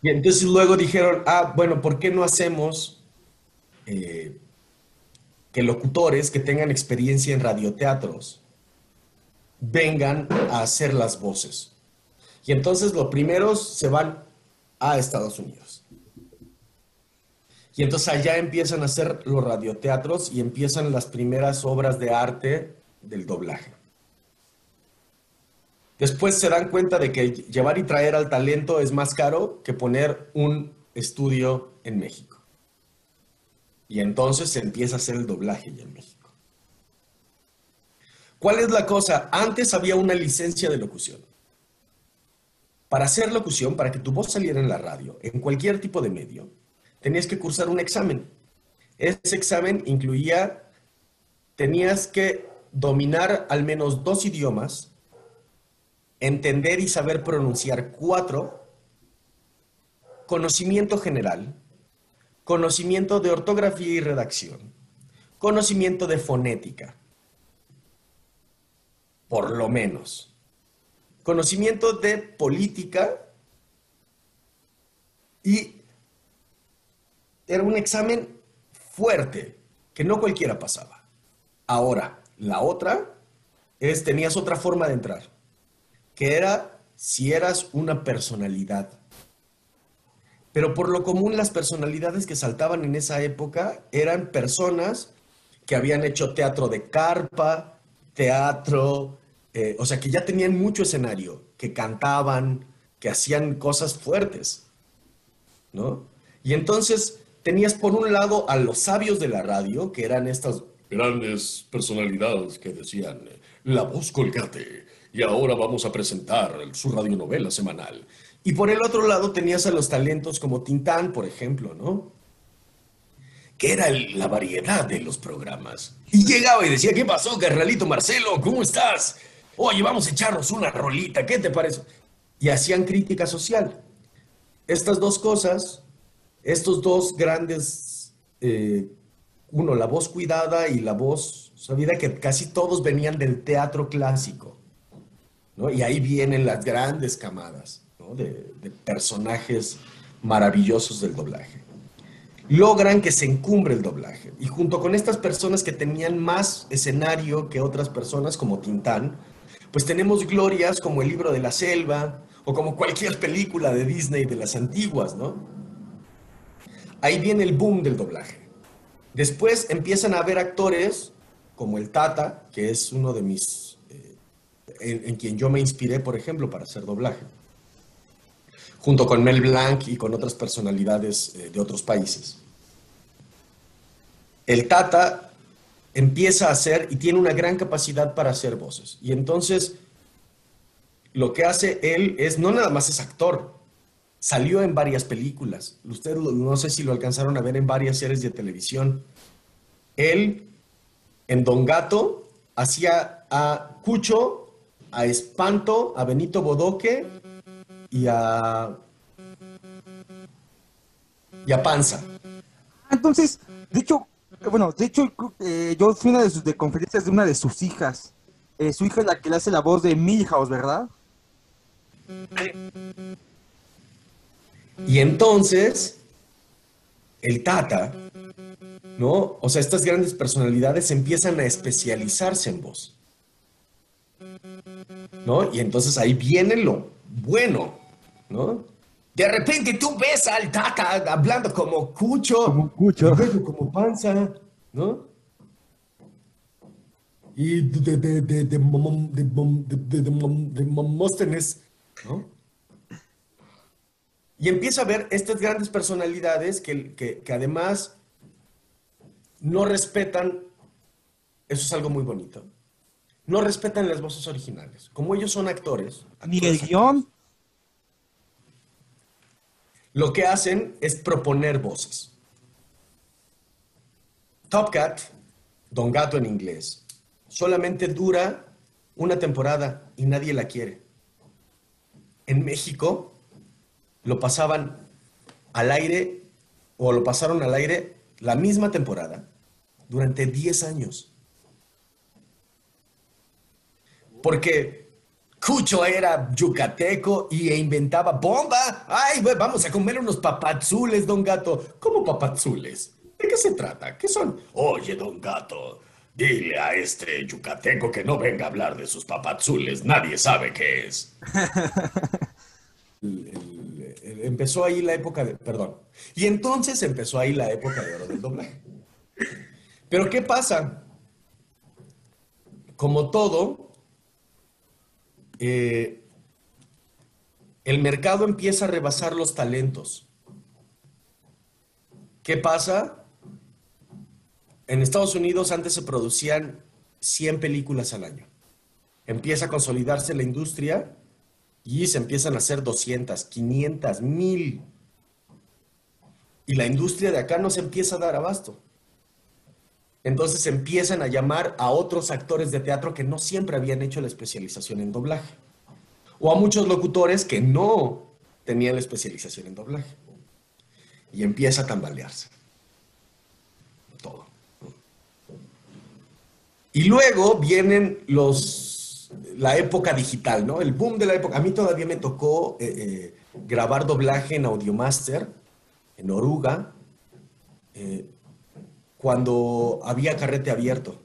Y entonces luego dijeron, ah, bueno, ¿por qué no hacemos eh, que locutores que tengan experiencia en radioteatros vengan a hacer las voces? Y entonces los primeros se van a Estados Unidos. Y entonces allá empiezan a hacer los radioteatros y empiezan las primeras obras de arte del doblaje. Después se dan cuenta de que llevar y traer al talento es más caro que poner un estudio en México. Y entonces se empieza a hacer el doblaje en México. ¿Cuál es la cosa? Antes había una licencia de locución. Para hacer locución, para que tu voz saliera en la radio, en cualquier tipo de medio, tenías que cursar un examen. Ese examen incluía, tenías que dominar al menos dos idiomas, entender y saber pronunciar cuatro, conocimiento general, conocimiento de ortografía y redacción, conocimiento de fonética, por lo menos, conocimiento de política y era un examen fuerte que no cualquiera pasaba. Ahora, la otra es, tenías otra forma de entrar que era si eras una personalidad. Pero por lo común las personalidades que saltaban en esa época eran personas que habían hecho teatro de carpa, teatro, eh, o sea, que ya tenían mucho escenario, que cantaban, que hacían cosas fuertes, ¿no? Y entonces tenías por un lado a los sabios de la radio, que eran estas Grandes personalidades que decían, la voz colgate, y ahora vamos a presentar su radionovela semanal. Y por el otro lado tenías a los talentos como Tintán, por ejemplo, ¿no? Que era la variedad de los programas. Y llegaba y decía, ¿qué pasó, carnalito Marcelo? ¿Cómo estás? Oye, vamos a echarnos una rolita, ¿qué te parece? Y hacían crítica social. Estas dos cosas, estos dos grandes, eh, uno, la voz cuidada y la voz sabida, que casi todos venían del teatro clásico. Y ahí vienen las grandes camadas de, personajes maravillosos del doblaje. Logran que se encumbre el doblaje. Y junto con estas personas que tenían más escenario que otras personas, como Tintán, pues tenemos glorias como el libro de la selva o como cualquier película de Disney de las antiguas, ¿no? Ahí viene el boom del doblaje. Después empiezan a haber actores como el Tata, que es uno de mis en, en quien yo me inspiré, por ejemplo, para hacer doblaje, junto con Mel Blanc y con otras personalidades eh, de otros países. El Tata empieza a hacer y tiene una gran capacidad para hacer voces. Y entonces, lo que hace él es, no nada más es actor, salió en varias películas. Ustedes no sé si lo alcanzaron a ver en varias series de televisión. Él, en Don Gato, hacía a Cucho, a Espanto, a Benito Bodoque y a. y a Panza. Entonces, de hecho, bueno, de hecho, que, eh, yo fui una de sus de conferencias de una de sus hijas. Eh, su hija es la que le hace la voz de Milhouse, ¿verdad? Y entonces, el Tata, ¿no? O sea, estas grandes personalidades empiezan a especializarse en voz. ¿No? Y entonces ahí viene lo bueno, ¿no? De repente tú ves al Tata hablando como Cucho, Como Cucho. Panza, ¿no? Y de, de, de, de, Mom- de, Mom- de, de, de Mom- de Momóstenes, ¿no? Y empieza a ver estas grandes personalidades que, que- que además no respetan, eso es algo muy bonito, no respetan las voces originales. Como ellos son actores. Ni el guion. Lo que hacen es proponer voces. Top Cat, Don Gato en inglés, solamente dura una temporada y nadie la quiere. En México lo pasaban al aire o lo pasaron al aire la misma temporada durante 10 años. Porque Cucho era yucateco y inventaba bomba. Ay, vamos a comer unos papazules, don gato. ¿Cómo papazules? ¿De qué se trata? ¿Qué son? Oye, don gato, dile a este yucateco que no venga a hablar de sus papazules. Nadie sabe qué es. [LAUGHS] El- el- el- empezó ahí la época de, perdón. Y entonces empezó ahí la época de oro del doblaje. Pero ¿qué pasa? Como todo, eh, el mercado empieza a rebasar los talentos. ¿Qué pasa? En Estados Unidos antes se producían 100 películas al año. Empieza a consolidarse la industria y se empiezan a hacer 200, 500, 1000. Y la industria de acá no se empieza a dar abasto. Entonces empiezan a llamar a otros actores de teatro que no siempre habían hecho la especialización en doblaje. O a muchos locutores que no tenían la especialización en doblaje. Y empieza a tambalearse. Todo. Y luego vienen los, la época digital, ¿no? El boom de la época. A mí todavía me tocó eh, eh, grabar doblaje en Audiomaster, en Oruga, eh, cuando había carrete abierto.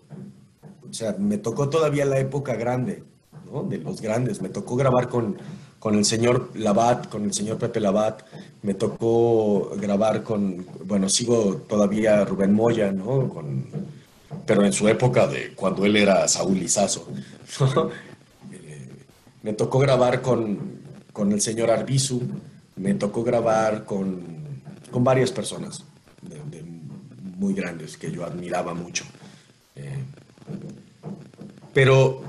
O sea, me tocó todavía la época grande, ¿no? De los grandes. Me tocó grabar con, con el señor Labat, con el señor Pepe Labat. Me tocó grabar con, bueno, sigo todavía Rubén Moya, ¿no? Con, pero en su época de cuando él era Saúl Lizazo. ¿no? Eh, me tocó grabar con, con el señor Arbizu, me tocó grabar con, con varias personas de- de muy grandes que yo admiraba mucho. Eh, pero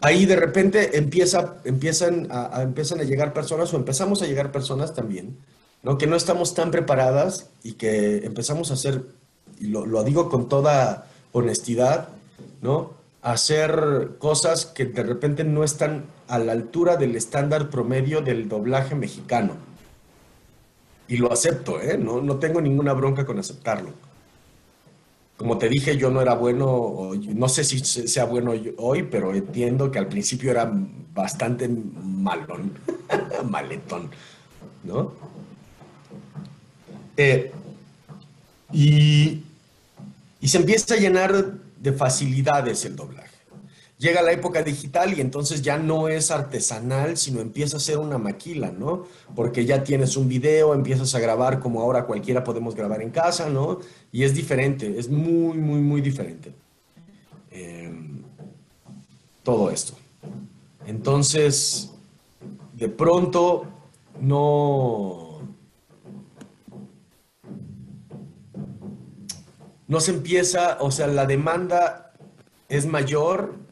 ahí de repente empieza, empiezan, a, empiezan a llegar personas o empezamos a llegar personas también, ¿no? que no estamos tan preparadas y que empezamos a hacer, y lo, lo digo con toda honestidad, ¿no? hacer cosas que de repente no están a la altura del estándar promedio del doblaje mexicano. Y lo acepto, ¿eh? No, no tengo ninguna bronca con aceptarlo. Como te dije, yo no era bueno, no sé si se- sea bueno hoy, pero entiendo que al principio era bastante malón, [LAUGHS] maletón, ¿no? Eh, y, y se empieza a llenar de facilidades el doblaje. Llega la época digital y entonces ya no es artesanal, sino empieza a ser una maquila, ¿no? Porque ya tienes un video, empiezas a grabar como ahora cualquiera podemos grabar en casa, ¿no? Y es diferente, es muy, muy, muy diferente. Eh, todo esto. Entonces, de pronto, no... No se empieza, o sea, la demanda es mayor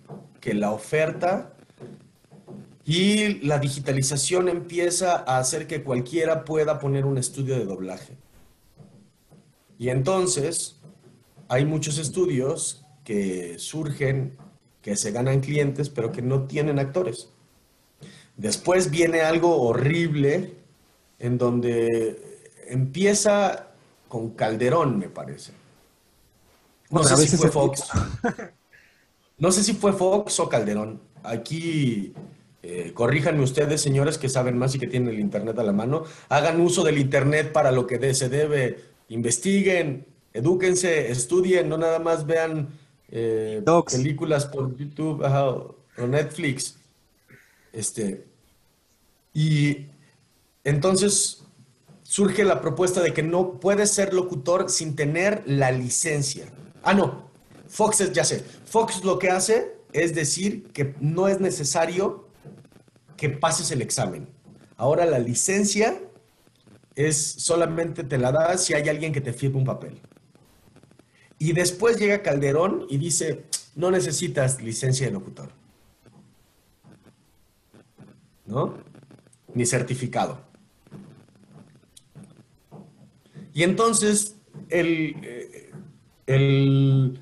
que la oferta y la digitalización empieza a hacer que cualquiera pueda poner un estudio de doblaje. Y entonces hay muchos estudios que surgen, que se ganan clientes, pero que no tienen actores. Después viene algo horrible en donde empieza con Calderón, me parece. No Otra sé si fue Fox. [LAUGHS] No sé si fue Fox o Calderón. Aquí, eh, corríjanme ustedes, señores que saben más y que tienen el Internet a la mano. Hagan uso del Internet para lo que de- se debe. Investiguen, edúquense, estudien, no nada más vean eh, películas por YouTube ajá, o Netflix. Este, y entonces surge la propuesta de que no puedes ser locutor sin tener la licencia. Ah, no. Fox es, ya sé. Fox lo que hace es decir que no es necesario que pases el examen. Ahora la licencia es solamente te la da si hay alguien que te firme un papel. Y después llega Calderón y dice, no necesitas licencia de locutor. ¿No? Ni certificado. Y entonces el, eh, el,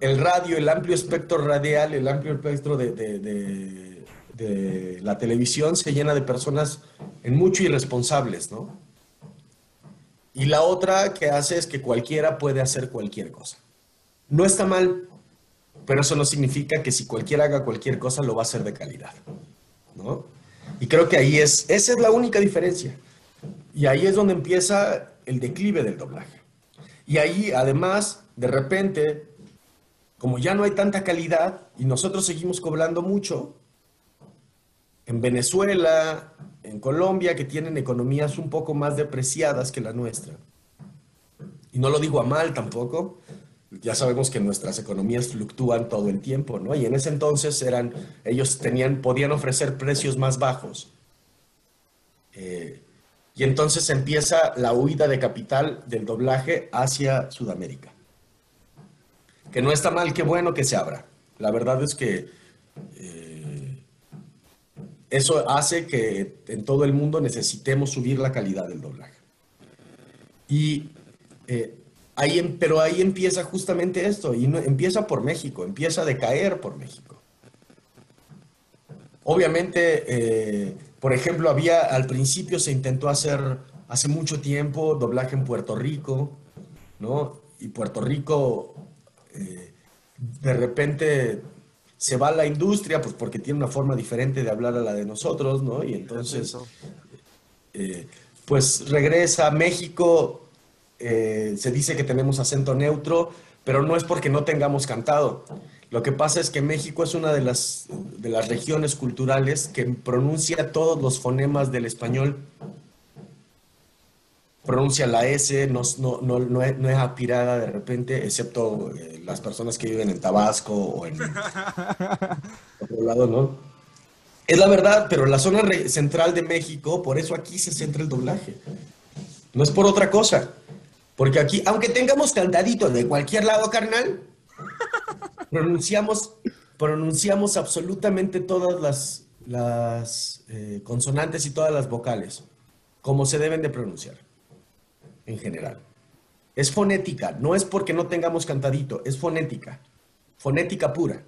el radio, el amplio espectro radial, el amplio espectro de, de- de- la televisión se llena de personas en mucho irresponsables, ¿no? Y la otra que hace es que cualquiera puede hacer cualquier cosa. No está mal, pero eso no significa que si cualquiera haga cualquier cosa lo va a hacer de calidad, ¿no? Y creo que ahí es, esa es la única diferencia. Y ahí es donde empieza el declive del doblaje. Y ahí, además, de repente, como ya no hay tanta calidad y nosotros seguimos cobrando mucho, en Venezuela, en Colombia, que tienen economías un poco más depreciadas que la nuestra. Y no lo digo a mal tampoco. Ya sabemos que nuestras economías fluctúan todo el tiempo, ¿no? Y en ese entonces eran, ellos tenían, podían ofrecer precios más bajos. Eh, y entonces empieza la huida de capital del doblaje hacia Sudamérica. Que no está mal, qué bueno que se abra. La verdad es que eh, eso hace que en todo el mundo necesitemos subir la calidad del doblaje. Y eh, ahí, em- pero ahí empieza justamente esto, y no- empieza por México, empieza a decaer por México. Obviamente, eh, por ejemplo, había al principio se intentó hacer hace mucho tiempo doblaje en Puerto Rico, ¿no? Y Puerto Rico eh, de repente se va a la industria, pues porque tiene una forma diferente de hablar a la de nosotros, ¿no? Y entonces, eh, pues regresa a México, eh, se dice que tenemos acento neutro, pero no es porque no tengamos cantado. Lo que pasa es que México es una de las, de las regiones culturales que pronuncia todos los fonemas del español. Pronuncia la S, no, no, no, no es, no es aspirada de repente, excepto eh, las personas que viven en Tabasco o en [LAUGHS] otro lado, ¿no? Es la verdad, pero la zona central de México, por eso aquí se centra el doblaje. No es por otra cosa. Porque aquí, aunque tengamos cantadito de cualquier lado, carnal, [LAUGHS] pronunciamos, pronunciamos absolutamente todas las, las eh, consonantes y todas las vocales, como se deben de pronunciar, en general. Es fonética, no es porque no tengamos cantadito, es fonética, fonética pura.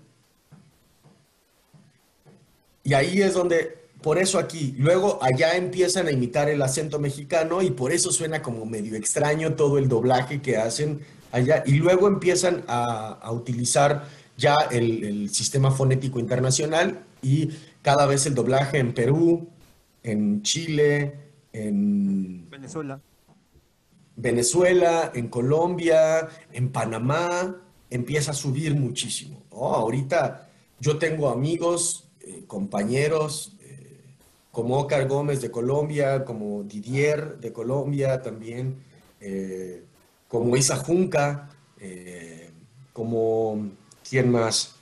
Y ahí es donde, por eso aquí, luego allá empiezan a imitar el acento mexicano y por eso suena como medio extraño todo el doblaje que hacen allá. Y luego empiezan a, utilizar ya el sistema fonético internacional y cada vez el doblaje en Perú, en Chile, en Venezuela. Venezuela, en Colombia, en Panamá, empieza a subir muchísimo. Ahorita yo tengo amigos, eh, compañeros, eh, como Ocar Gómez de Colombia, como Didier de Colombia también, eh, como Isa Junca, como, ¿quién más?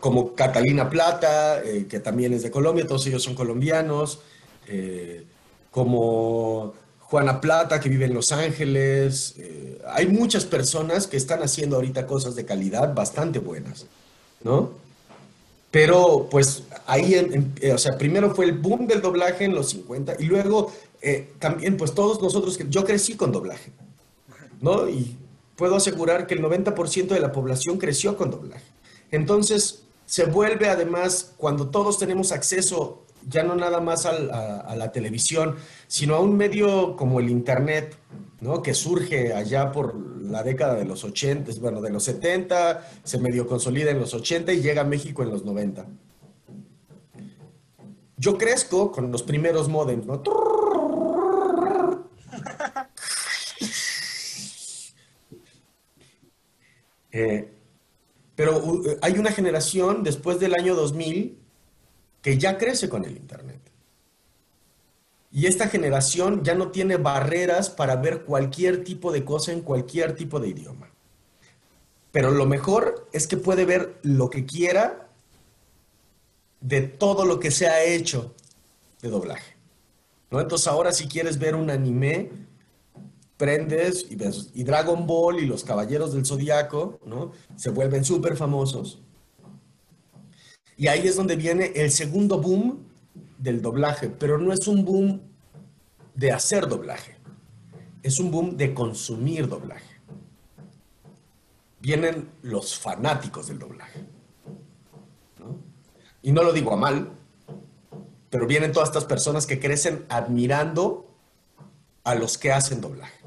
Como Catalina Plata, que también es de Colombia, todos ellos son colombianos, como Juana Plata, que vive en Los Ángeles. eh, hay muchas personas que están haciendo ahorita cosas de calidad bastante buenas, ¿no? Pero pues ahí, en- en- eh, o sea, primero fue el boom del doblaje en los 50 y luego eh, también pues todos nosotros, yo crecí con doblaje, ¿no? Y puedo asegurar que el 90% de la población creció con doblaje. Entonces, se vuelve además, cuando todos tenemos acceso, ya no nada más a, la televisión, sino a un medio como el Internet, ¿no? Que surge allá por la década de los 80, bueno, de los 70, se medio consolida en los 80 y llega a México en los 90. Yo crezco con los primeros modems, ¿no? Pero hay una generación después del año 2000 que ya crece con el Internet. Y esta generación ya no tiene barreras para ver cualquier tipo de cosa en cualquier tipo de idioma. Pero lo mejor es que puede ver lo que quiera de todo lo que se ha hecho de doblaje. Entonces ahora si quieres ver un anime, prendes y Dragon Ball y los Caballeros del Zodiaco, ¿no? Se vuelven súper famosos. Y ahí es donde viene el segundo boom del doblaje, pero no es un boom de hacer doblaje, es un boom de consumir doblaje. Vienen los fanáticos del doblaje. Y no lo digo a mal, pero vienen todas estas personas que crecen admirando a los que hacen doblaje.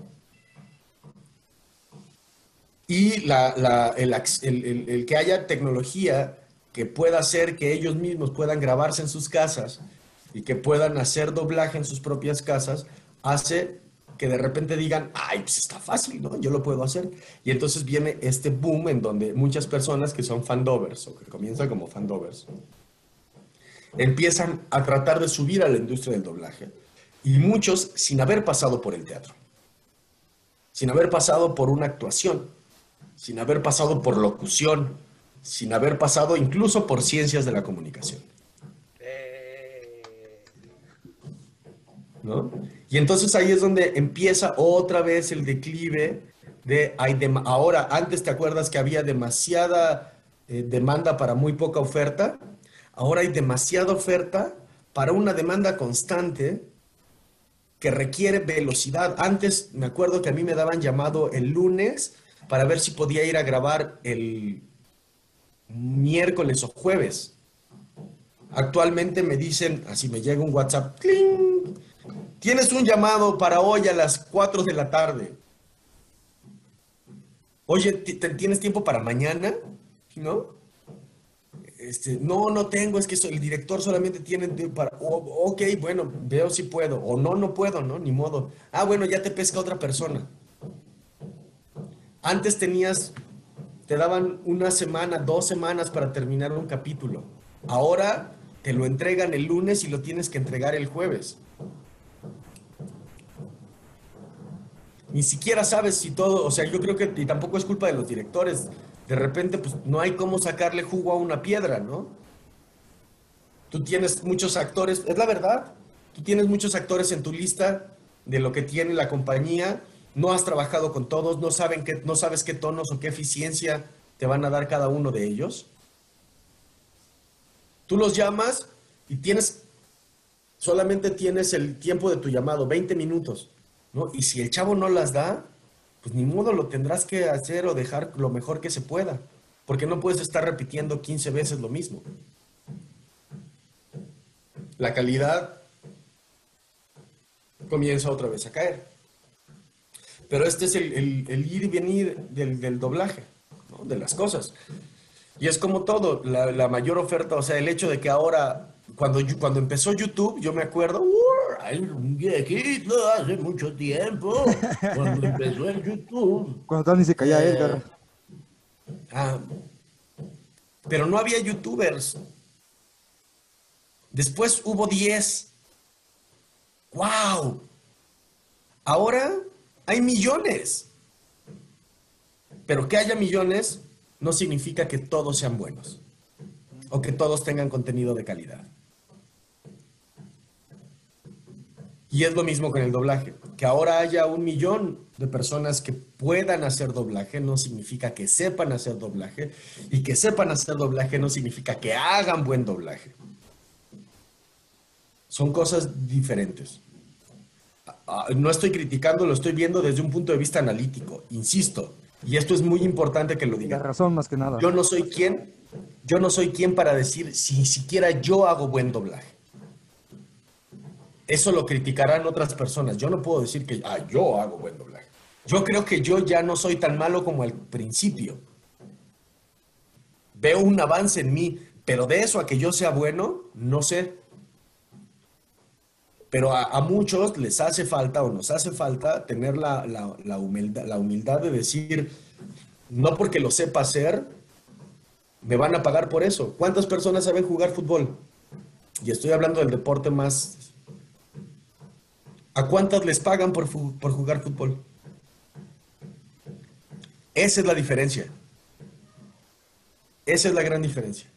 Y el que haya tecnología que pueda hacer que ellos mismos puedan grabarse en sus casas y que puedan hacer doblaje en sus propias casas, hace que de repente digan, ay, pues está fácil, ¿no? Yo lo puedo hacer. Y entonces viene este boom en donde muchas personas que son fandovers o que comienzan como fandovers, empiezan a tratar de subir a la industria del doblaje. Y muchos sin haber pasado por el teatro, sin haber pasado por una actuación, sin haber pasado por locución, sin haber pasado incluso por ciencias de la comunicación. ¿no? Y entonces ahí es donde empieza otra vez el declive de, hay ahora, antes te acuerdas que había demasiada eh, demanda para muy poca oferta, ahora hay demasiada oferta para una demanda constante que requiere velocidad. Antes me acuerdo que a mí me daban llamado el lunes para ver si podía ir a grabar el miércoles o jueves. Actualmente me dicen, así me llega un WhatsApp, ¡cling! Tienes un llamado para hoy a las 4 de la tarde. Oye, ¿ti- te- ¿tienes tiempo para mañana? ¿No? Este, no, no tengo, es que el director solamente tiene para... o- ok, bueno, veo si puedo. O no, no puedo, ¿no? Ni modo. Ah, bueno, ya te pesca otra persona. Antes tenías, te daban una semana, dos semanas para terminar un capítulo. Ahora te lo entregan el lunes y lo tienes que entregar el jueves. Ni siquiera sabes si todo, o sea, yo creo que y tampoco es culpa de los directores. De repente, pues no hay cómo sacarle jugo a una piedra, ¿no? Tú tienes muchos actores, es la verdad, tú tienes muchos actores en tu lista de lo que tiene la compañía, no has trabajado con todos, no, saben qué, no sabes qué tonos o qué eficiencia te van a dar cada uno de ellos. Tú los llamas y tienes, solamente tienes el tiempo de tu llamado, 20 minutos, ¿no? Y si el chavo no las da, pues ni modo lo tendrás que hacer o dejar lo mejor que se pueda, porque no puedes estar repitiendo 15 veces lo mismo. La calidad comienza otra vez a caer. Pero este es el, el- el ir y venir del, del doblaje, ¿no? de las cosas. Y es como todo, la, la mayor oferta, o sea, el hecho de que ahora, cuando, cuando empezó YouTube, yo me acuerdo, "Uh, hay un viejito hace mucho tiempo, cuando empezó el YouTube. Cuando Tony se caía Eh, Edgar. Ah, pero no había youtubers. Después hubo 10. ¡Wow! Ahora hay millones. Pero que haya millones no significa que todos sean buenos o que todos tengan contenido de calidad. Y es lo mismo con el doblaje. Que ahora haya un millón de personas que puedan hacer doblaje no significa que sepan hacer doblaje. Y que sepan hacer doblaje no significa que hagan buen doblaje. Son cosas diferentes. Ah, No estoy criticando, lo estoy viendo desde un punto de vista analítico, insisto. Y esto es muy importante que lo La diga. razón más que nada. Yo no soy quien, yo no soy quien para decir si siquiera yo hago buen doblaje. Eso lo criticarán otras personas. Yo no puedo decir que ah, yo hago buen doblaje. Yo creo que yo ya no soy tan malo como al principio. Veo un avance en mí, pero de eso a que yo sea bueno, no sé. Pero a, a muchos les hace falta o nos hace falta tener la, la- la humildad, la humildad de decir, no porque lo sepa hacer, me van a pagar por eso. ¿Cuántas personas saben jugar fútbol? Y estoy hablando del deporte más... ¿A cuántas les pagan por, por jugar fútbol? Esa es la diferencia. Esa es la gran diferencia.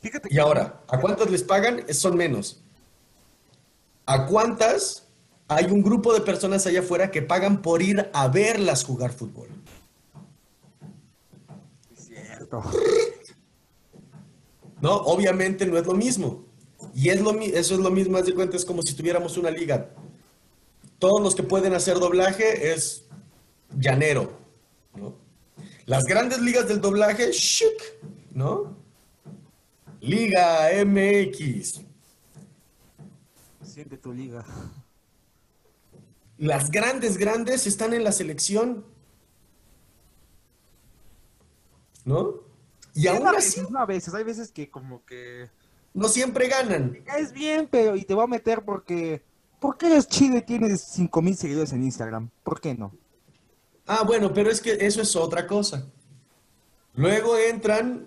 Fíjate Y ahora, ¿a cuántas les pagan? Son menos. ¿A cuántas hay un grupo de personas allá afuera que pagan por ir a verlas jugar fútbol. Es cierto. ¿No? Obviamente no es lo mismo. Y es lo, eso es lo mismo, haz de cuenta, es como si tuviéramos una liga. Todos los que pueden hacer doblaje es llanero, ¿no? Las grandes ligas del doblaje, shuk, ¿no? Liga MX. Siente tu liga. Las grandes, grandes están en la selección. ¿No? Y aún a así, veces, no a veces, hay veces que como que no siempre ganan. te caes bien, pero y te voy a meter porque ¿por qué eres chido y tienes 5000 seguidores en Instagram? ¿Por qué no? Ah, bueno, pero es que eso es otra cosa. Luego entran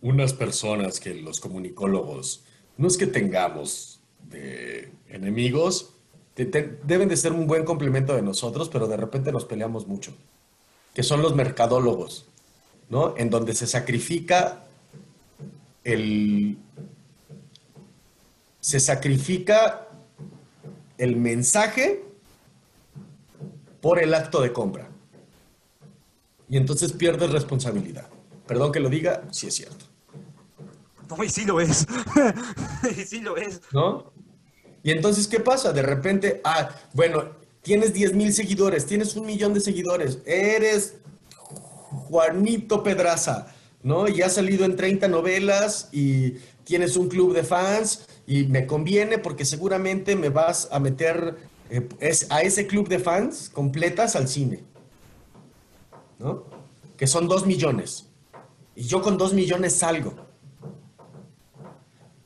unas personas que los comunicólogos, no es que tengamos de enemigos, te- te- deben de ser un buen complemento de nosotros, pero de repente nos peleamos mucho, que son los mercadólogos, ¿no? En donde se sacrifica el... Se sacrifica el mensaje por el acto de compra. Y entonces pierdes responsabilidad. Perdón que lo diga, sí es cierto. No, y sí lo es. [LAUGHS] y sí lo es. ¿No? Y entonces, ¿qué pasa? De repente, ah, bueno, tienes 10 mil seguidores, tienes un millón de seguidores, eres Juanito Pedraza, ¿no? Y has salido en 30 novelas y tienes un club de fans y me conviene porque seguramente me vas a meter eh, es, a ese club de fans completas al cine, ¿no? Que son 2 millones. Y yo con 2 millones salgo.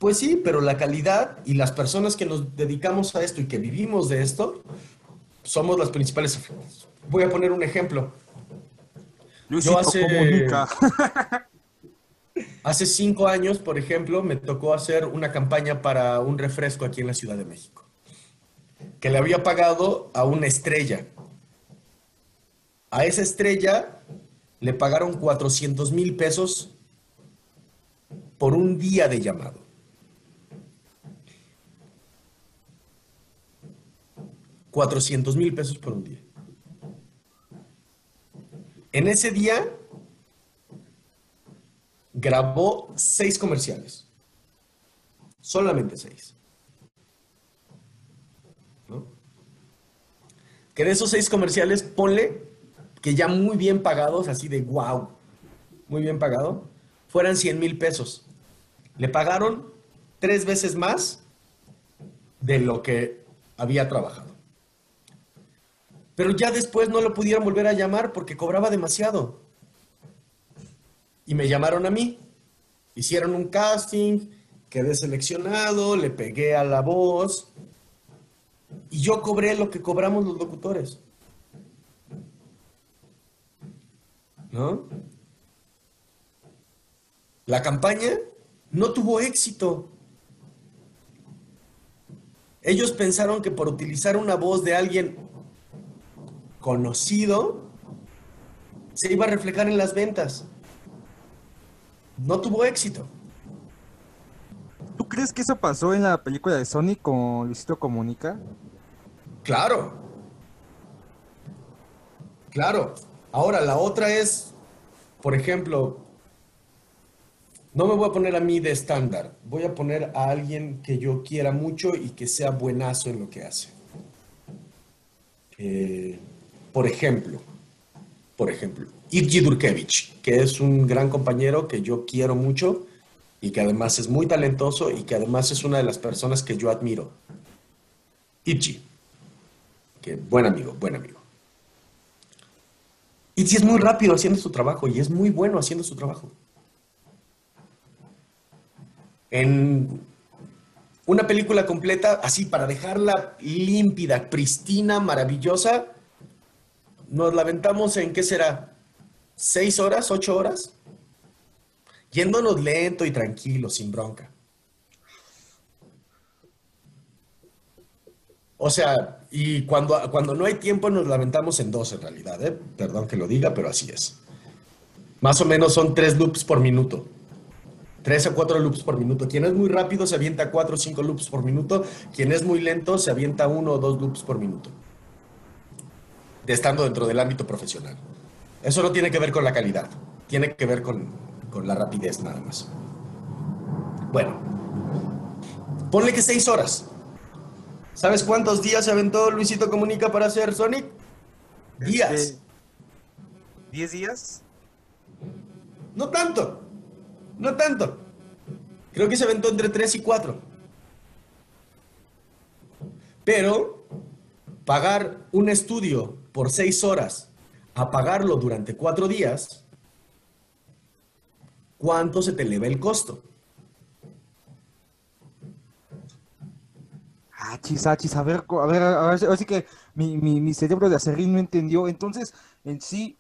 Pues sí, pero la calidad y las personas que nos dedicamos a esto y que vivimos de esto, somos las principales. Voy a poner un ejemplo. Luisito hace- comunica. [LAUGHS] Hace cinco años, por ejemplo, me tocó hacer una campaña para un refresco aquí en la Ciudad de México, que le había pagado a una estrella. A esa estrella le pagaron 400 mil pesos por un día de llamado. $400 mil pesos por un día. En ese día grabó seis comerciales. Solamente seis. Que de esos seis comerciales, ponle que ya muy bien pagados, así de wow, muy bien pagado, fueran 100 mil pesos. Le pagaron tres veces más de lo que había trabajado. Pero ya después no lo pudieron volver a llamar porque cobraba demasiado. Y me llamaron a mí. Hicieron un casting, quedé seleccionado, le pegué a la voz. Y yo cobré lo que cobramos los locutores. ¿No? La campaña no tuvo éxito. Ellos pensaron que por utilizar una voz de alguien conocido se iba a reflejar en las ventas. No tuvo éxito. ¿Tú crees que eso pasó en la película de Sonic con Luisito Comunica? Claro. Claro. Ahora, la otra es, por ejemplo, no me voy a poner a mí de estándar, voy a poner a alguien que yo quiera mucho y que sea buenazo en lo que hace. Eh, por ejemplo, por ejemplo, Ivji Durkevich, que es un gran compañero que yo quiero mucho y que además es muy talentoso y que además es una de las personas que yo admiro. Ivji, que buen amigo, buen amigo. Ivji es muy rápido haciendo su trabajo y es muy bueno haciendo su trabajo. En una película completa, así para dejarla límpida, pristina, maravillosa, nos la aventamos en, ¿qué será? ¿Seis horas? ¿Ocho horas? Yéndonos lento y tranquilo, sin bronca. O sea, y cuando, cuando no hay tiempo nos lamentamos en dos en realidad, ¿eh? Perdón que lo diga, pero así es. Más o menos son tres loops por minuto. 3 a 4 loops por minuto. Quien es muy rápido se avienta 4 o 5 loops por minuto. Quien es muy lento se avienta 1 o 2 loops por minuto. De estando dentro del ámbito profesional. Eso no tiene que ver con la calidad. Tiene que ver con, con la rapidez nada más. Bueno. Ponle que 6 horas. ¿Sabes cuántos días se aventó Luisito Comunica para hacer Sonic? Días. Este, ¿10 días? No tanto. No tanto. Creo que se aventó entre 3 y 4. Pero pagar un estudio por 6 horas a pagarlo durante 4 días, ¿cuánto se te eleva el costo? Achis, achis, a ver, a ver, a ver, así que mi, mi, mi cerebro de acerrín no entendió. Entonces, en sí,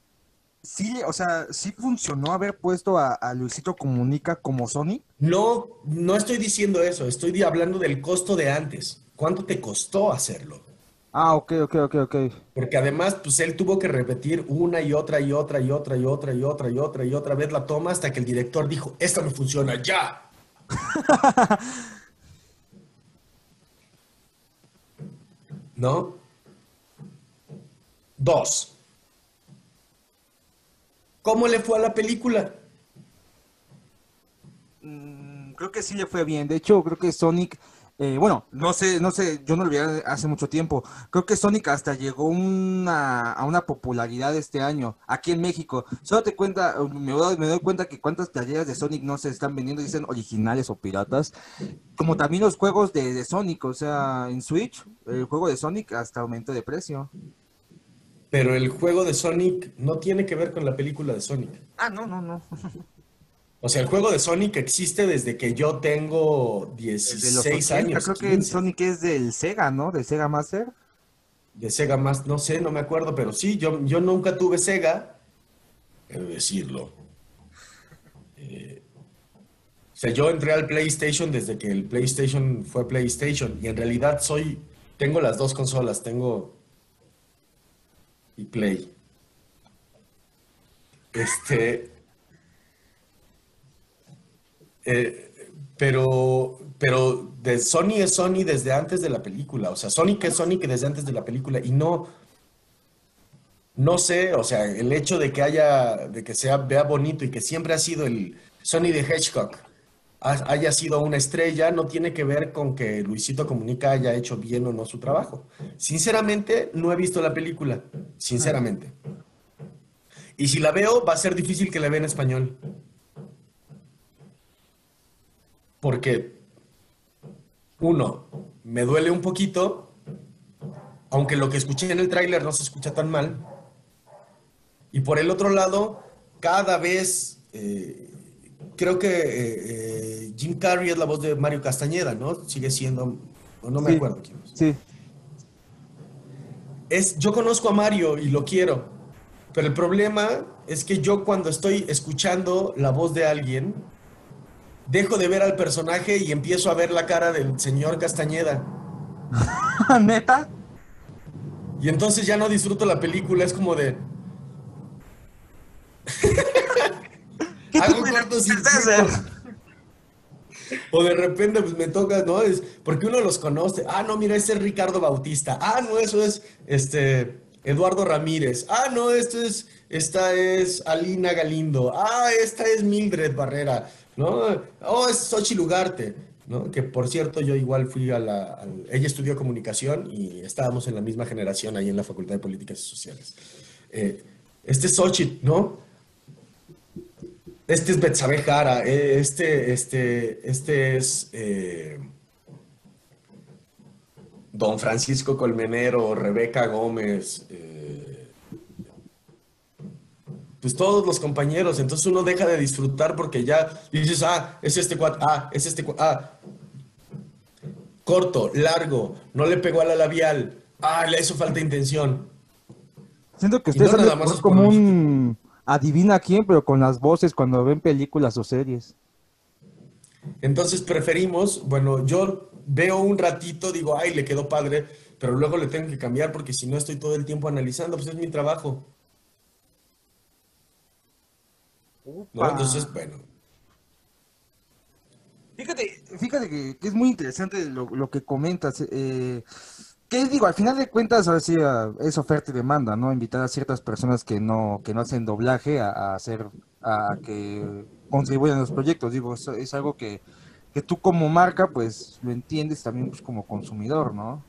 sí, o sea, sí funcionó haber puesto a, a Luisito Comunica como Sony. No, no estoy diciendo eso, estoy hablando del costo de antes. ¿Cuánto te costó hacerlo? Ah, ok, ok, ok, ok. Porque además, pues él tuvo que repetir una y otra y otra y otra y otra y otra y otra y otra vez la toma hasta que el director dijo, esta me funciona, ya. [LAUGHS] ¿No? Dos. ¿Cómo le fue a la película? Mm, creo que sí le fue bien. De hecho, creo que Sonic, eh, bueno, no sé, no sé, yo no lo vi hace mucho tiempo. Creo que Sonic hasta llegó una, a una popularidad este año aquí en México. Solo te cuenta, me doy, me doy cuenta que cuántas playeras de Sonic no se están vendiendo, dicen originales o piratas. Como también los juegos de, de Sonic, o sea, en Switch, el juego de Sonic hasta aumentó de precio. Pero el juego de Sonic no tiene que ver con la película de Sonic. Ah, no, no, no. [LAUGHS] O sea, el juego de Sonic existe desde que yo tengo De los 16 80, años. creo que 15. Sonic es del Sega, ¿no? Del Sega Master. De Sega más, no sé, no me acuerdo, pero sí, yo, yo nunca tuve Sega. He de decirlo. Eh, o sea, yo entré al PlayStation desde que el PlayStation fue PlayStation y en realidad soy, tengo las dos consolas, tengo y Play. Este, eh, pero, pero de Sony es Sony desde antes de la película. O sea, Sonic es Sonic desde antes de la película. Y no, no sé, o sea, el hecho de que haya, de que sea, vea bonito y que siempre ha sido el Sony de Hedgehog, ha- haya sido una estrella, no tiene que ver con que Luisito Comunica haya hecho bien o no su trabajo. Sinceramente, no he visto la película. Sinceramente. Y si la veo, va a ser difícil que la vea en español. Porque, uno, me duele un poquito, aunque lo que escuché en el tráiler no se escucha tan mal. Y por el otro lado, cada vez, eh, creo que eh, eh, Jim Carrey es la voz de Mario Castañeda, ¿no? Sigue siendo, o no me Sí. acuerdo quién es. Sí. es. Yo conozco a Mario y lo quiero, pero el problema es que yo cuando estoy escuchando la voz de alguien, dejo de ver al personaje y empiezo a ver la cara del señor Castañeda. [LAUGHS] ¿Neta? Y entonces ya no disfruto la película, es como de... ¿Qué Hago cortos? O de repente pues me toca, ¿no? Es porque uno los conoce. Ah, no, mira, ese es Ricardo Bautista. Ah, no, eso es este Eduardo Ramírez. Ah, no, esto es esta es Alina Galindo. Ah, esta es Mildred Barrera, ¿no? Oh, es Xochitl Ugarte, ¿no? Que por cierto, yo igual fui a la ella estudió comunicación y estábamos en la misma generación ahí en la Facultad de Políticas y Sociales. Eh, este es Xochitl, ¿no? Este es Betsabe Jara, eh, este, este, este es eh, Don Francisco Colmenero, Rebeca Gómez, pues todos los compañeros. Entonces uno deja de disfrutar porque ya dices, ah, es este cuat, ah, es este cuat, ah, corto, largo, no le pegó a la labial, ah, le hizo falta intención. Siento que ustedes no más como un adivina quién, pero con las voces cuando ven películas o series. Entonces preferimos, bueno, yo veo un ratito, digo, ay, le quedó padre, pero luego le tengo que cambiar porque si no estoy todo el tiempo analizando, pues es mi trabajo. ¿No? Entonces, bueno. Fíjate, fíjate que, que es muy interesante lo, lo que comentas. Eh, que digo, al final de cuentas, ahora sí ah, es oferta y demanda, ¿no? Invitar a ciertas personas que no, que no hacen doblaje a, a hacer, a que contribuyan a los proyectos. Digo, es, es algo que, que tú como marca, pues lo entiendes también pues, como consumidor, ¿no?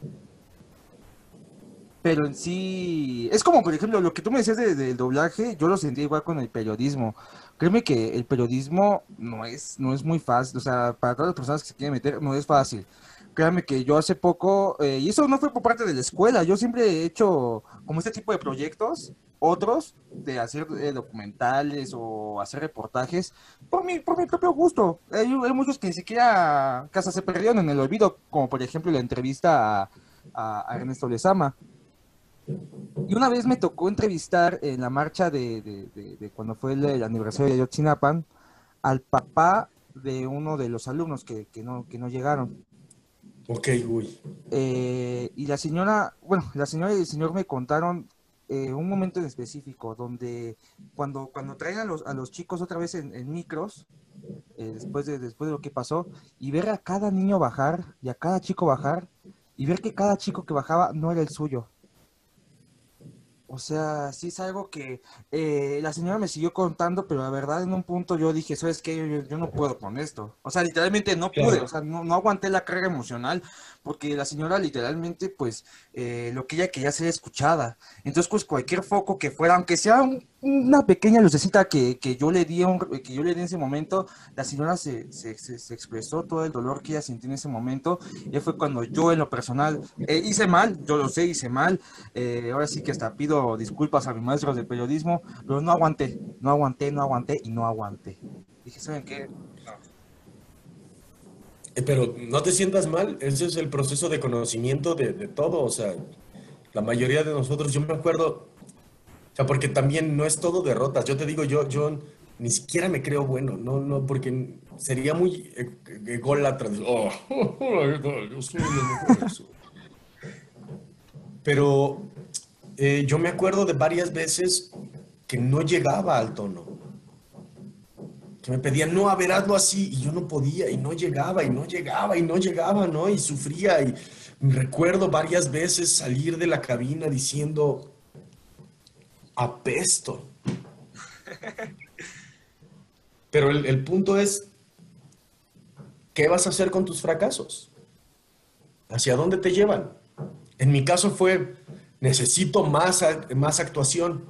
Pero en sí, es como por ejemplo lo que tú me decías de- del doblaje, yo lo sentí igual con el periodismo. Créeme que el periodismo no es, no es muy fácil, o sea, para todas las personas que se quieren meter, no es fácil. Créame que yo hace poco, eh, y eso no fue por parte de la escuela, yo siempre he hecho como este tipo de proyectos, otros, de hacer eh, documentales o hacer reportajes, por mi, por mi propio gusto. Hay, muchos que ni siquiera, hasta se perdieron en el olvido, como por ejemplo la entrevista a, a- a Ernesto Lezama. Y una vez me tocó entrevistar en la marcha de, de- de- de cuando fue el, el aniversario de Ayotzinapa al papá de uno de los alumnos que, que no, que no llegaron. Ok, uy. Eh, y la señora, bueno, la señora y el señor me contaron eh, un momento en específico donde cuando, cuando traen a los, a los chicos otra vez en, en micros, eh, después, de, después de lo que pasó, y ver a cada niño bajar y a cada chico bajar, y ver que cada chico que bajaba no era el suyo. O sea, sí es algo que eh, la señora me siguió contando, pero la verdad en un punto yo dije, ¿sabes qué? Yo, yo- no puedo con esto. O sea, literalmente no pude, o sea, no, no aguanté la carga emocional, porque la señora literalmente, pues, eh, lo que ella quería ser escuchada. Entonces, pues cualquier foco que fuera, aunque sea un- una pequeña lucecita que, que yo le di, que yo le di en ese momento, la señora se, se, se- se expresó todo el dolor que ella sintió en ese momento. Y fue cuando yo en lo personal eh, hice mal, yo lo sé, hice mal. eh, ahora sí que hasta pido disculpas a mis maestros de periodismo, pero no aguanté, no aguanté, no aguanté y no aguanté. Dije, ¿saben qué? Eh, Pero no te sientas mal, ese es el proceso de conocimiento de, todo, o sea, la mayoría de nosotros, yo me acuerdo, o sea, porque también no es todo derrotas, yo te digo, yo, yo ni siquiera me creo bueno, no, no, porque sería muy e- ególatra, oh, [LAUGHS] yo soy eso". Pero eh, yo me acuerdo de varias veces que no llegaba al tono que me pedían, no, a ver, hazlo así, y yo no podía, y no llegaba, y no llegaba, y no llegaba, ¿no? Y sufría, y recuerdo varias veces salir de la cabina diciendo, apesto. [LAUGHS] Pero el, el punto es, ¿qué vas a hacer con tus fracasos? ¿Hacia dónde te llevan? En mi caso fue, necesito más, más actuación,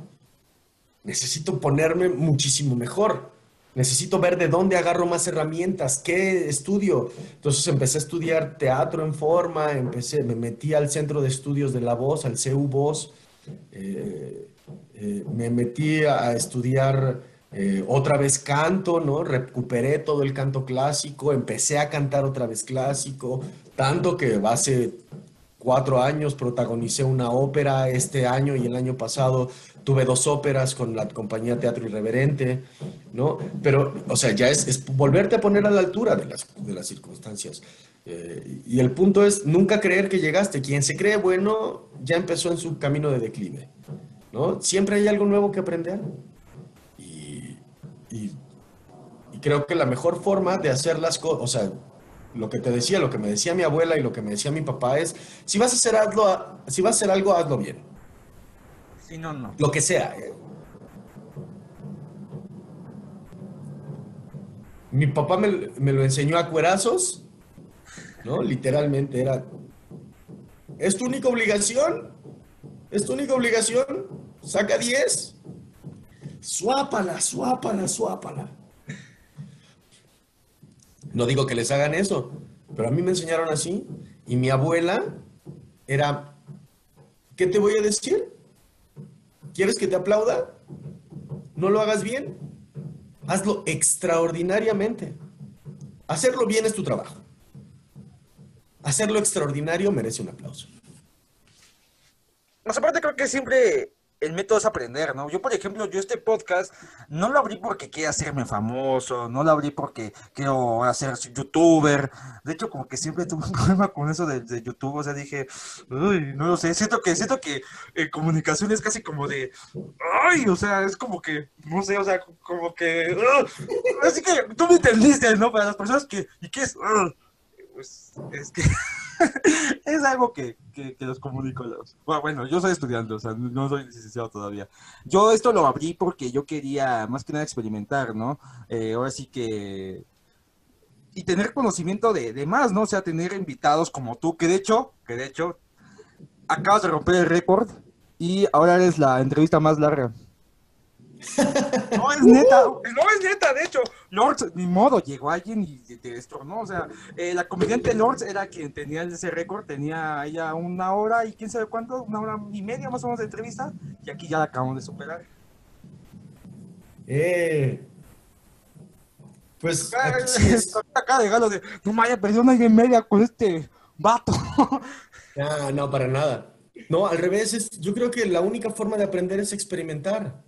necesito ponerme muchísimo mejor. Necesito ver de dónde agarro más herramientas, qué estudio. Entonces empecé a estudiar teatro en forma, empecé, me metí al Centro de Estudios de la Voz, al CU Voz, eh, eh, me metí a estudiar eh, otra vez canto, ¿no? Recuperé todo el canto clásico, empecé a cantar otra vez clásico, tanto que hace cuatro años protagonicé una ópera, este año y el año pasado tuve dos óperas con la compañía Teatro Irreverente, ¿no? Pero, o sea, ya es, es volverte a poner a la altura de las, de las circunstancias. Eh, y el punto es nunca creer que llegaste. Quien se cree bueno ya empezó en su camino de declive, ¿no? Siempre hay algo nuevo que aprender. Y, y- y creo que la mejor forma de hacer las cosas, o sea, lo que te decía, lo que me decía mi abuela y lo que me decía mi papá es, si vas a hacer algo, si vas a hacer algo, hazlo bien. Sí, no, no. Lo que sea. Mi papá me, me lo enseñó a cuerazos, ¿no? Literalmente era, ¿es tu única obligación? ¿Es tu única obligación? Saca 10. Suápala, suápala, suápala. No digo que les hagan eso, pero a mí me enseñaron así. Y mi abuela era, ¿qué te voy a decir? ¿Quieres que te aplauda? No lo hagas bien. Hazlo extraordinariamente. Hacerlo bien es tu trabajo. Hacerlo extraordinario merece un aplauso. Más aparte creo que siempre el método es aprender, ¿no? Yo, por ejemplo, yo este podcast no lo abrí porque quiera hacerme famoso, no lo abrí porque quiero hacer youtuber. De hecho, como que siempre tuve un [LAUGHS] problema con eso de, de YouTube, o sea, dije, uy, no lo sé, siento que, siento que eh, comunicación es casi como de, ay, o sea, es como que, no sé, o sea, como que, ugh. así que tú me entendiste, ¿no? Para las personas que, ¿y qué es? Pues es que [LAUGHS] [LAUGHS] es algo que, que, que los. Bueno, bueno, yo soy estudiante, o sea, no soy licenciado todavía. Yo esto lo abrí porque yo quería más que nada experimentar, ¿no? Eh, ahora sí que... Y tener conocimiento de, de más, ¿no? O sea, tener invitados como tú, que de hecho, que de hecho, acabas de romper el récord y ahora eres la entrevista más larga. No, es [LAUGHS] neta, no, es neta, de hecho, Lords, ni modo, llegó alguien y te destronó, o sea, eh, la comediante Lords era quien tenía ese récord, tenía ella una hora y quién sabe cuánto, una hora y media más o menos de entrevista, y aquí ya la acabamos de superar. Eh, pues sí es- [LAUGHS] Acá de galo de, no me haya perdido una y media con este vato. [LAUGHS] Ah, no, para nada. No, al revés, es, yo creo que la única forma de aprender es experimentar.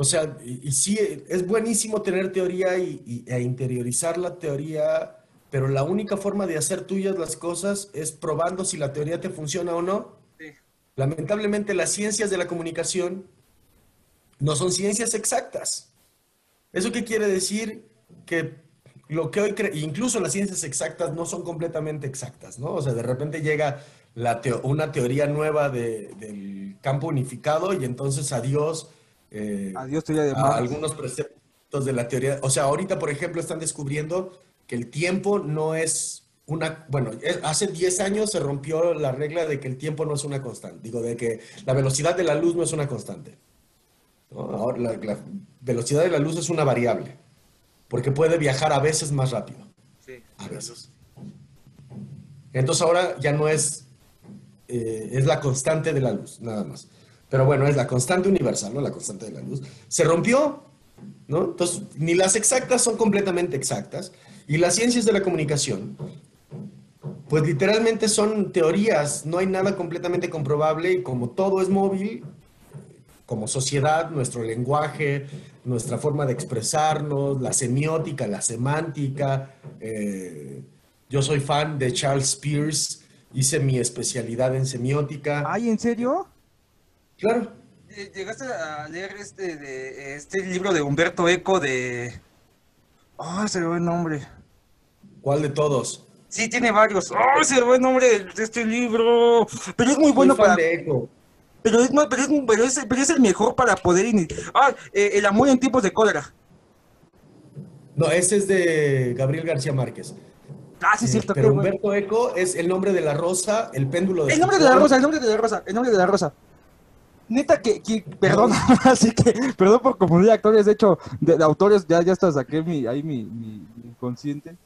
O sea, y, y sí, es buenísimo tener teoría y, y- e interiorizar la teoría, pero la única forma de hacer tuyas las cosas es probando si la teoría te funciona o no. Sí. Lamentablemente, las ciencias de la comunicación no son ciencias exactas. ¿Eso qué quiere decir? Que lo que hoy, cre- incluso las ciencias exactas no son completamente exactas, ¿no? O sea, de repente llega la teo- una teoría nueva de- del campo unificado y entonces adiós eh, Adiós, teoría de a algunos preceptos de la teoría. O sea, ahorita, por ejemplo, están descubriendo que el tiempo no es una, bueno, es- hace 10 años se rompió la regla de que el tiempo no es una constante, digo, de que la velocidad de la luz no es una constante. ¿no? Ahora la, la velocidad de la luz es una variable, porque puede viajar a veces más rápido, Sí. a veces. Entonces ahora ya no es, eh, es la constante de la luz, nada más. Pero bueno, es la constante universal, ¿no? La constante de la luz. Se rompió, ¿no? Entonces, ni las exactas son completamente exactas. Y las ciencias de la comunicación, pues literalmente son teorías, no hay nada completamente comprobable y como todo es móvil, como sociedad, nuestro lenguaje, nuestra forma de expresarnos, la semiótica, la semántica. eh, yo soy fan de Charles Peirce, hice mi especialidad en semiótica. Ay, ¿en serio? Claro, Eh, ¿Llegaste a leer este, de, este libro de Humberto Eco de... Ay, se me va el nombre. ¿cuál de todos? Sí, tiene varios. ¡Ay, se me va el nombre de, este libro! Pero es muy bueno fan para... de Eco. Pero es, no, pero, es, pero, es, pero es el mejor para poder... ini- Ah, eh, el amor en tiempos de cólera. No, ese es de Gabriel García Márquez. Ah, sí, es Eh, cierto. Pero qué bueno. Humberto Eco es el nombre de la rosa, el péndulo de El nombre de la rosa, el nombre de la rosa, el nombre de la rosa. Neta que, que perdón, [LAUGHS] así que, perdón por confundir actores, de hecho, de, de autores, ya, ya hasta saqué mi, ahí mi, mi, mi inconsciente.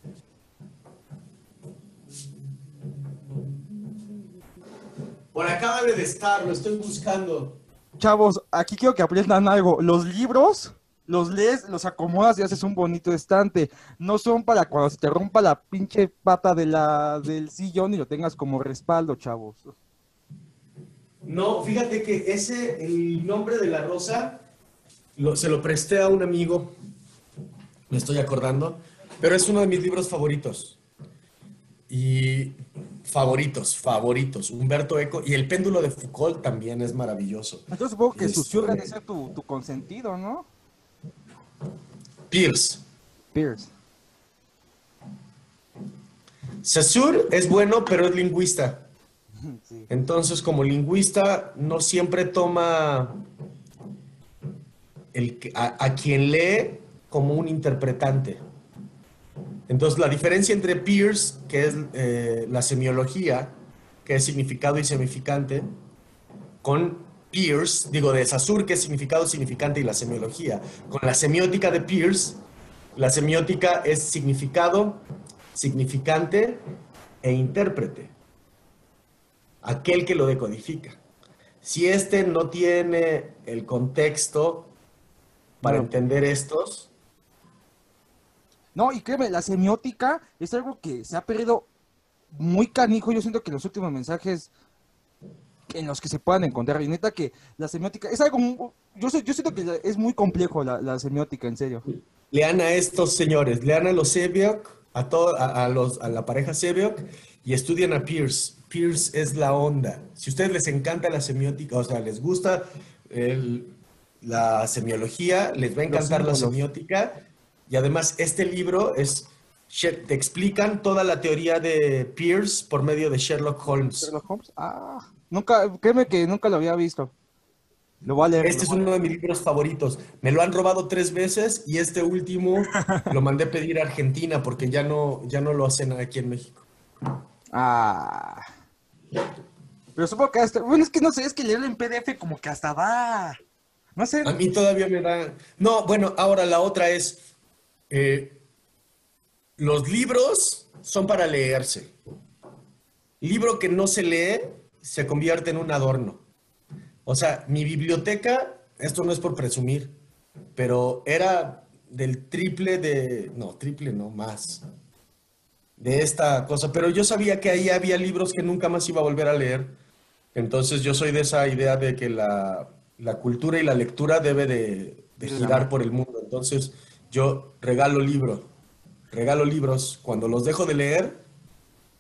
Por acá debe de estar, lo estoy buscando. Chavos, aquí quiero que aprendan algo. Los libros, los lees, los acomodas y haces un bonito estante. No son para cuando se te rompa la pinche pata de la, del sillón y lo tengas como respaldo, chavos. No, fíjate que ese, el nombre de la rosa, lo- se lo presté a un amigo, me estoy acordando, pero es uno de mis libros favoritos. Y favoritos, favoritos, Humberto Eco, y el péndulo de Foucault también es maravilloso. Entonces supongo que Este- Susur debe ser tu, tu consentido, ¿no? Pierce. Pierce. Saussure es bueno, pero es lingüista. Entonces, como lingüista, no siempre toma el, a, quien lee como un interpretante. Entonces, la diferencia entre Peirce, que es eh, la semiología, que es significado y significante, con Peirce, digo, de Saussure, que es significado, significante y la semiología. Con la semiótica de Peirce, la semiótica es significado, significante e intérprete aquel que lo decodifica. Si este no tiene el contexto para No. entender estos, No, y créeme, la semiótica es algo que se ha perdido muy canijo. Yo siento que los últimos mensajes en los que se puedan encontrar. Y neta que la semiótica es algo, yo, siento que es muy complejo la, la semiótica, en serio. Lean a estos señores, lean a los Sebiok, a, todo, a, a los, a la pareja Sebiok y estudien a Pierce. Pierce es la onda. Si a ustedes les encanta la semiótica, o sea, les gusta el- la semiología, les va a encantar la semiótica. Y además, este libro es, te explican toda la teoría de Pierce por medio de Sherlock Holmes. Sherlock Holmes, ah, nunca, créeme que nunca lo había visto. Lo voy a leer. Este es lo a uno de mis libros favoritos. Me lo han robado tres veces y este último [LAUGHS] lo mandé pedir a Argentina porque ya no, ya no lo hacen aquí en México. Ah. Pero supongo que hasta. Bueno, es que no sé, es que leerlo en PDF como que hasta va. No sé. A mí todavía me da... No, bueno, ahora la otra es... eh, los libros son para leerse. Libro que no se lee se convierte en un adorno. O sea, mi biblioteca, esto no es por presumir, pero era del triple de... No, triple no, más. De esta cosa. Pero yo sabía que ahí había libros que nunca más iba a volver a leer. Entonces yo soy de esa idea de que la, la cultura y la lectura debe de, de girar por el mundo. Entonces yo regalo libros, regalo libros. Cuando los dejo de leer,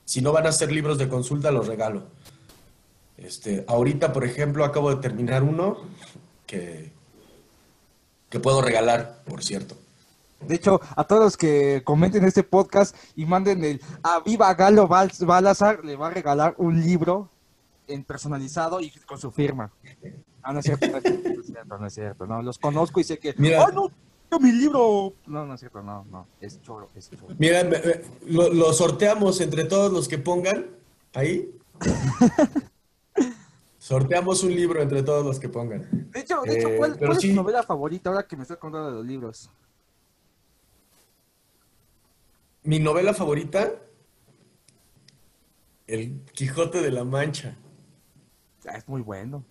si no van a ser libros de consulta, los regalo. Este, ahorita, por ejemplo, acabo de terminar uno que, que puedo regalar, por cierto. De hecho, a todos los que comenten este podcast y manden el a Viva Galo Bal- Balazar, le va a regalar un libro en personalizado y con su firma. Ah, no es cierto, no es cierto, no es cierto, no es cierto, no, los conozco y sé que, Mira. ¡ay, no! mi libro! No, no es cierto, no, no, es choro, es choro. Mira, me- me- lo, lo sorteamos entre todos los que pongan ahí. [LAUGHS] Sorteamos un libro entre todos los que pongan. De hecho, de hecho Eh, ¿cuál, pero cuál es sí. tu novela favorita ahora que me estás contando de los libros? Mi novela favorita, El Quijote de la Mancha. Ah, es muy bueno.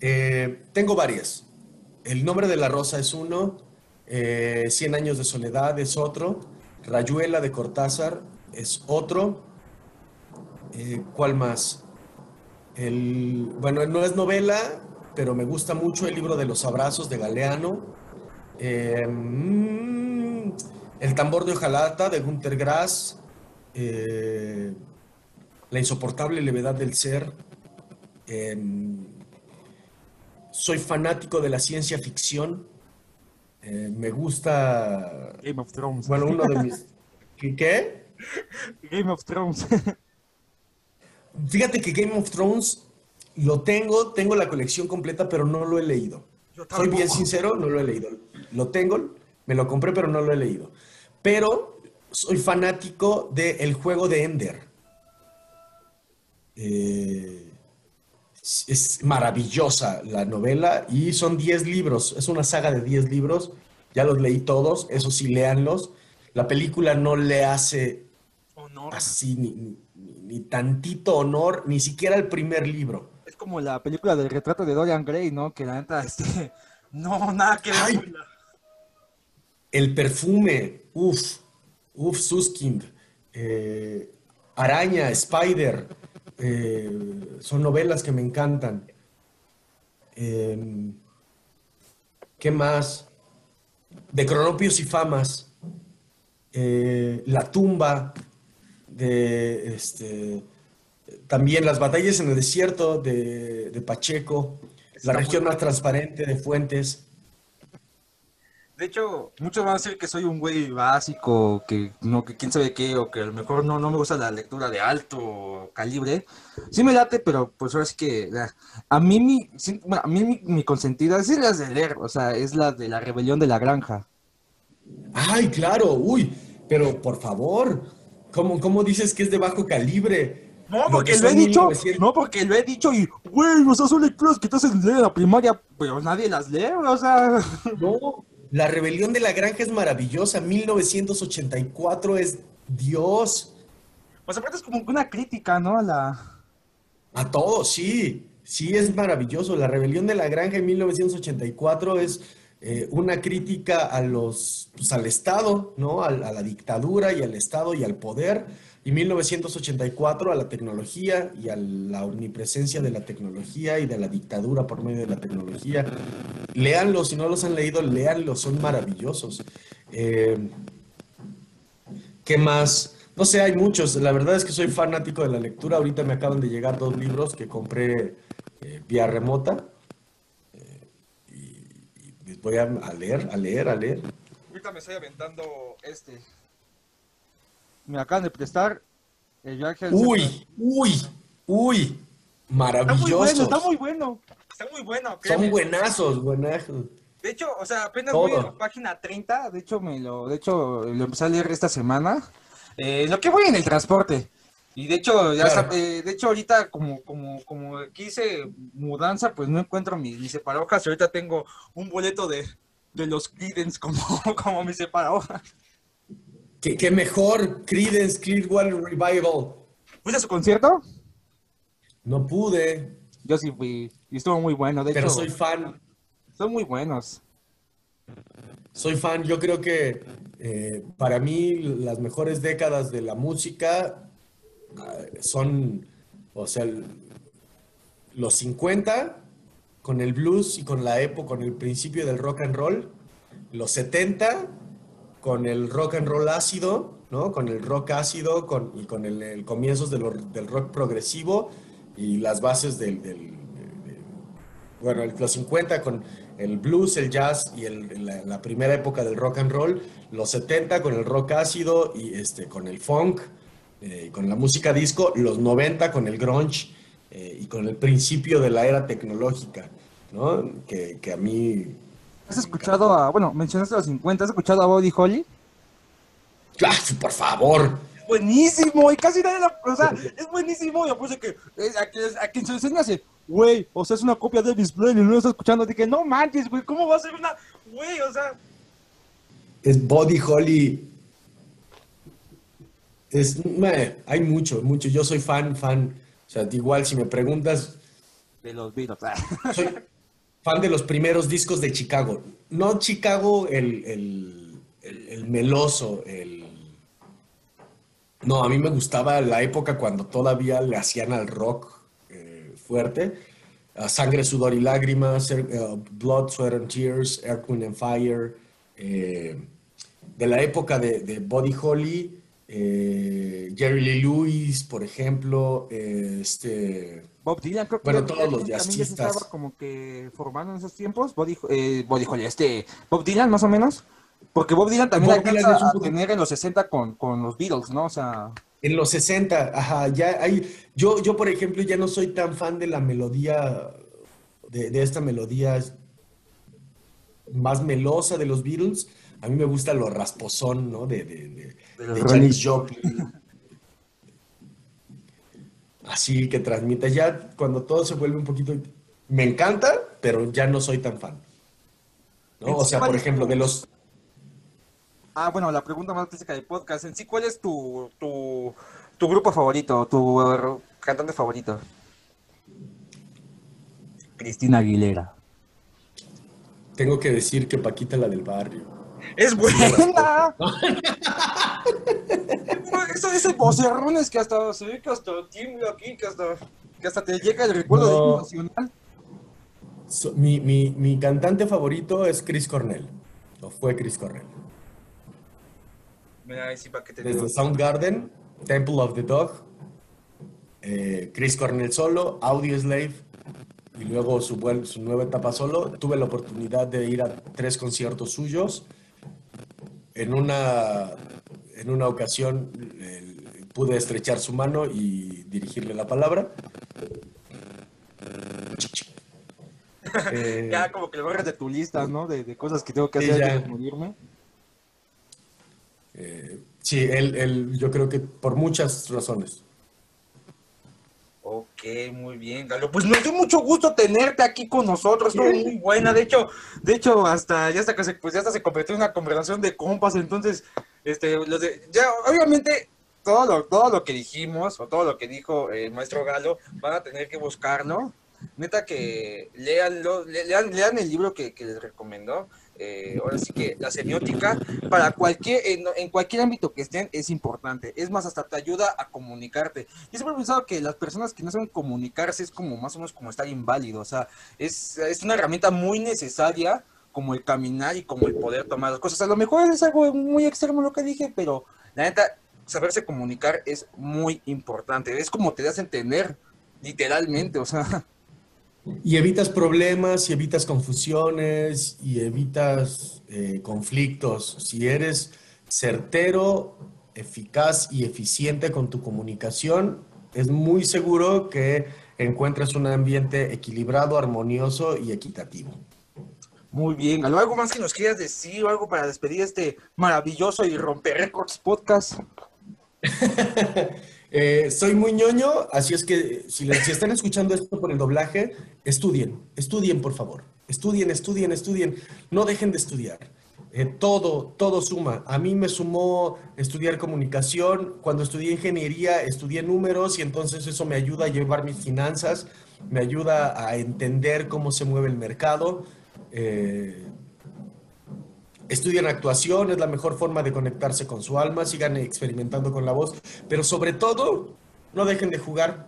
Eh, tengo varias. El nombre de la rosa es uno, eh, Cien años de soledad es otro, Rayuela de Cortázar es otro. Eh, ¿Cuál más? El, bueno, no es novela, pero me gusta mucho el libro de los abrazos de Galeano. Eh, mm, el tambor de hojalata de Günter Grass. Eh, la insoportable levedad del ser. Em, soy fanático de la ciencia ficción. Eh, me gusta. Game of Thrones. Bueno, uno de mis. [LAUGHS] Qué? Game of Thrones. [LAUGHS] Fíjate que Game of Thrones lo tengo, tengo la colección completa, pero no lo he leído. Soy bien sincero, no lo he leído. Lo tengo, me lo compré, pero no lo he leído. Pero soy fanático del juego de Ender. Eh, es- es maravillosa la novela y son 10 libros, es una saga de 10 libros, ya los leí todos, eso sí, léanlos. La película no le hace Honor. así ni, ni- tantito honor, ni siquiera el primer libro. Es como la película del retrato de Dorian Gray, ¿no? Que la neta, [LAUGHS] este, no, nada que ver. El perfume, uff, uff, Suskind, eh, Araña, Spider, eh, son novelas que me encantan. Eh, ¿Qué más? De Cronopios y Famas, eh, La tumba, de este, también Las batallas en el desierto de, de Pacheco, Está La región más transparente de Fuentes. De hecho, muchos van a decir que soy un güey básico, que no, que quién sabe qué, o que a lo mejor no, no me gusta la lectura de alto calibre. Sí me late, pero pues ahora sí que a mí mi, a mí mi, mi consentida sí es la de leer, o sea, es la de la rebelión de la granja. Ay, claro, uy, pero por favor, ¿cómo, cómo dices que es de bajo calibre? No, Lo porque que lo he dicho, 1900 no, porque lo he dicho y, güey, o sea, son lecturas que te hacen leer en la primaria, pero nadie las lee, o sea. [LAUGHS] No, La Rebelión de la Granja es maravillosa, 1984 es Dios. Pues aparte es como una crítica, ¿no? A la... A todos, sí, sí es maravilloso. La Rebelión de la Granja en 1984 es eh, una crítica a los, pues, al Estado, ¿no? A la dictadura y al Estado y al poder. y 1984 a la tecnología y a la omnipresencia de la tecnología y de la dictadura por medio de la tecnología. Léanlos, si no los han leído, léanlos, son maravillosos. Eh, ¿Qué más? No sé, hay muchos. La verdad es que soy fanático de la lectura. Ahorita me acaban de llegar dos libros que compré eh, vía remota. Voy a, a leer, a leer, a leer. Ahorita me estoy aventando este. Me acaban de prestar el viaje al Uy, centro. uy, uy. Está muy Maravilloso. bueno, está muy bueno. Está muy bueno. Son créeme. buenazos, buenazos. De hecho, o sea, apenas Todo. voy a la página 30, de hecho me lo, de hecho lo empecé a leer esta semana. Eh, lo que voy en el transporte. Y de hecho, ya Claro. eh, de hecho ahorita como, como, como quise mudanza, pues no encuentro mi, mi separahojas. Ahorita tengo un boleto de, de los Creedence como, [LAUGHS] como mi separahojas. ¿Qué, qué mejor Creedence Clearwater Revival. ¿Fuiste a su concierto? No pude, Yo sí fui, y estuvo muy bueno. De pero hecho, soy fan. son muy buenos. Soy fan. Yo creo que eh, para mí las mejores décadas de la música son, o sea, los 50 con el blues y con la época, con el principio del rock and roll, los 70 con el rock and roll ácido, ¿no? Con el rock ácido con, y con el, el comienzos de del rock progresivo y las bases del, del- de- de- bueno, los 50 con el blues, el jazz y el- la, la primera época del rock and roll, los 70 con el rock ácido y este, con el funk, eh, y con la música disco, los 90 con el grunge eh, y con el principio de la era tecnológica, ¿no? Que, que a mí... ¿Has escuchado a, bueno, mencionaste los 50, ¿has escuchado a Body Holly? ¡Ah, por favor! buenísimo y casi nadie lo, o sea, es buenísimo y puse que eh, a, quien- a quien se enseña hace, güey, o sea, es una copia de Elvis Presley, no lo está escuchando, dije, no manches, güey, ¿cómo va a ser una, güey, o sea, Es Body Holly. Es, meh, hay mucho, mucho. Yo soy fan, fan. O sea, igual si me preguntas, de los Beatles, ah. [LAUGHS] soy fan de los primeros discos de Chicago. No Chicago el, el, el- el meloso, el... No, a mí me gustaba la época cuando todavía le hacían al rock eh, fuerte. Sangre, Sudor y Lágrimas, eh, Blood, Sweat and Tears, Earth, Wind and Fire. eh, de la época de, de Buddy Holly, eh, Jerry Lee Lewis, por ejemplo, eh, este... Bob Dylan, creo que Bueno, todos ya- los ya jazzistas. estaba como que formando en esos tiempos, Body, eh, Holly, este, Bob Dylan más o menos, porque Bob Dylan también Bob Dylan es un a tener en los 60 con, con los Beatles, ¿no? O sea, En los 60, ajá, ya hay, yo, yo por ejemplo ya no soy tan fan de la melodía, de, de esta melodía más melosa de los Beatles, a mí me gusta lo rasposón, ¿no? De, de, de, De Janis Joplin. Así que transmite, ya cuando todo se vuelve un poquito, me encanta, pero ya no soy tan fan. ¿no? O sea, por ejemplo, de los, Ah, bueno, la pregunta más clásica del podcast. En sí, ¿cuál es tu, tu, tu grupo favorito, tu cantante favorito? Cristina Aguilera. tengo que decir que Paquita la del barrio. ¡Es buena! [LAUGHS] Eso dice vocerrones que hasta se ve que hasta tiembla aquí, que hasta, que hasta te llega el recuerdo No. himno nacional. So- mi, mi- mi cantante favorito es Chris Cornell, o fue Chris Cornell. Mira, ahí sí, para que te Desde digo. Soundgarden, Temple of the Dog, eh, Chris Cornell solo, Audio Slave, y luego su, su nueva etapa solo. Tuve la oportunidad de ir a tres conciertos suyos. En una, en una ocasión eh, pude estrechar su mano y dirigirle la palabra. [LAUGHS] Eh, Ya como que lo borras de tu lista, ¿no? De, de cosas que tengo que hacer antes de morirme. Eh, sí, él, él, yo creo que por muchas razones. Ok, muy bien, Galo. Pues nos dio mucho gusto tenerte aquí con nosotros, estuvo muy buena. De hecho, de hecho, hasta ya hasta que se, pues ya hasta se convirtió en una conversación de compas. Entonces, este, los de, ya, obviamente, todo lo, todo lo que dijimos, o todo lo que dijo el maestro Galo, van a tener que buscarlo. Neta que leanlo, le- lean, lean el libro que, que les recomendó. Eh, ahora sí que la semiótica, para cualquier, en, cualquier ámbito que estén, es importante. Es más, hasta te ayuda a comunicarte. Yo siempre he pensado que las personas que no saben comunicarse es como más o menos como estar inválido. O sea, es, es una herramienta muy necesaria como el caminar y como el poder tomar las cosas. A lo mejor es algo muy extremo lo que dije, pero la neta, saberse comunicar es muy importante. Es como te das a entender, literalmente, o sea. Y evitas problemas, y evitas confusiones, y evitas eh, conflictos. Si eres certero, eficaz y eficiente con tu comunicación, es muy seguro que encuentres un ambiente equilibrado, armonioso y equitativo. Muy bien, ¿algo más que nos quieras decir o algo para despedir este maravilloso y romper récords podcast? [LAUGHS] eh, soy muy ñoño, así es que si, si, están escuchando esto por el doblaje, estudien, estudien por favor, estudien, estudien, estudien, no dejen de estudiar. Eh, todo, todo suma. A mí me sumó estudiar comunicación. Cuando estudié ingeniería, estudié números y entonces eso me ayuda a llevar mis finanzas, me ayuda a entender cómo se mueve el mercado eh, estudian actuación, es la mejor forma de conectarse con su alma, sigan experimentando con la voz, pero sobre todo, no dejen de jugar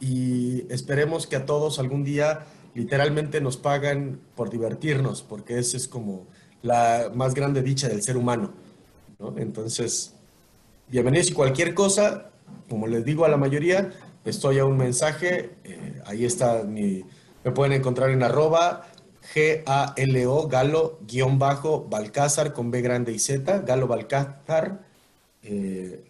y esperemos que a todos algún día literalmente nos pagan por divertirnos, porque esa es como la más grande dicha del ser humano. Entonces, bienvenidos y cualquier cosa, como les digo a la mayoría, estoy a un mensaje, eh, ahí está mi, me pueden encontrar en arroba G-A-L-O, Galo, guion bajo, Balcázar, con B grande y Z, Galo Balcázar. Eh,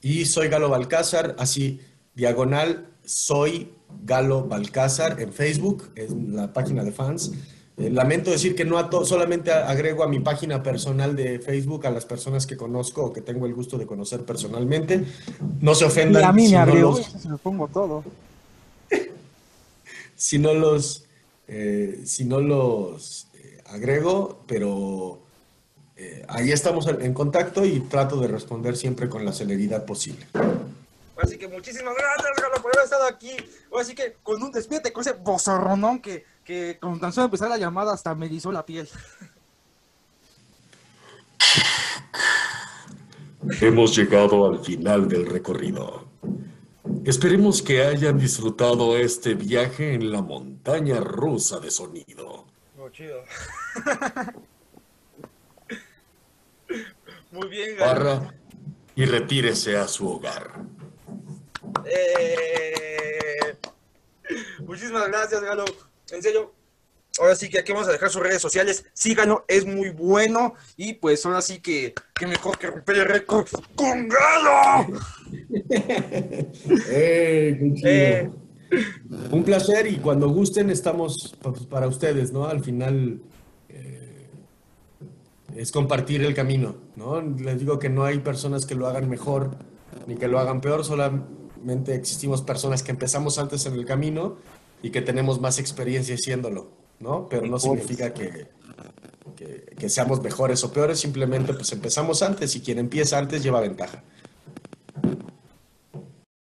y soy Galo Balcázar, así, diagonal, soy Galo Balcázar en Facebook, en la página de fans. Eh, lamento decir que no a solamente agrego a mi página personal de Facebook a las personas que conozco o que tengo el gusto de conocer personalmente. No se ofendan. Y a mí me si no los... se lo pongo todo. [LAUGHS] si no los eh, si no los eh, agrego, pero eh, ahí estamos en contacto y trato de responder siempre con la celeridad posible. Así que muchísimas gracias, Galo, por haber estado aquí. Así que con un despierte, con ese bozorronón que, que con tan solo empezar la llamada hasta me hizo la piel. Hemos llegado al final del recorrido. Esperemos que hayan disfrutado este viaje en la montaña rusa de sonido. Oh, chido. [LAUGHS] Muy bien, Barra y retírese a su hogar. Eh... Muchísimas gracias, Galo. En serio, ahora sí que aquí vamos a dejar sus redes sociales. Síganlo, es muy bueno. Y pues ahora sí que, que mejor que romper el récord con Galo. [LAUGHS] eh, eh. Un placer y cuando gusten estamos para ustedes, ¿no? Al final eh, es compartir el camino, ¿no? Les digo que no hay personas que lo hagan mejor ni que lo hagan peor, solamente existimos personas que empezamos antes en el camino y que tenemos más experiencia haciéndolo. ¿no? Pero no significa que, que, seamos mejores o peores, simplemente pues empezamos antes y quien empieza antes lleva ventaja.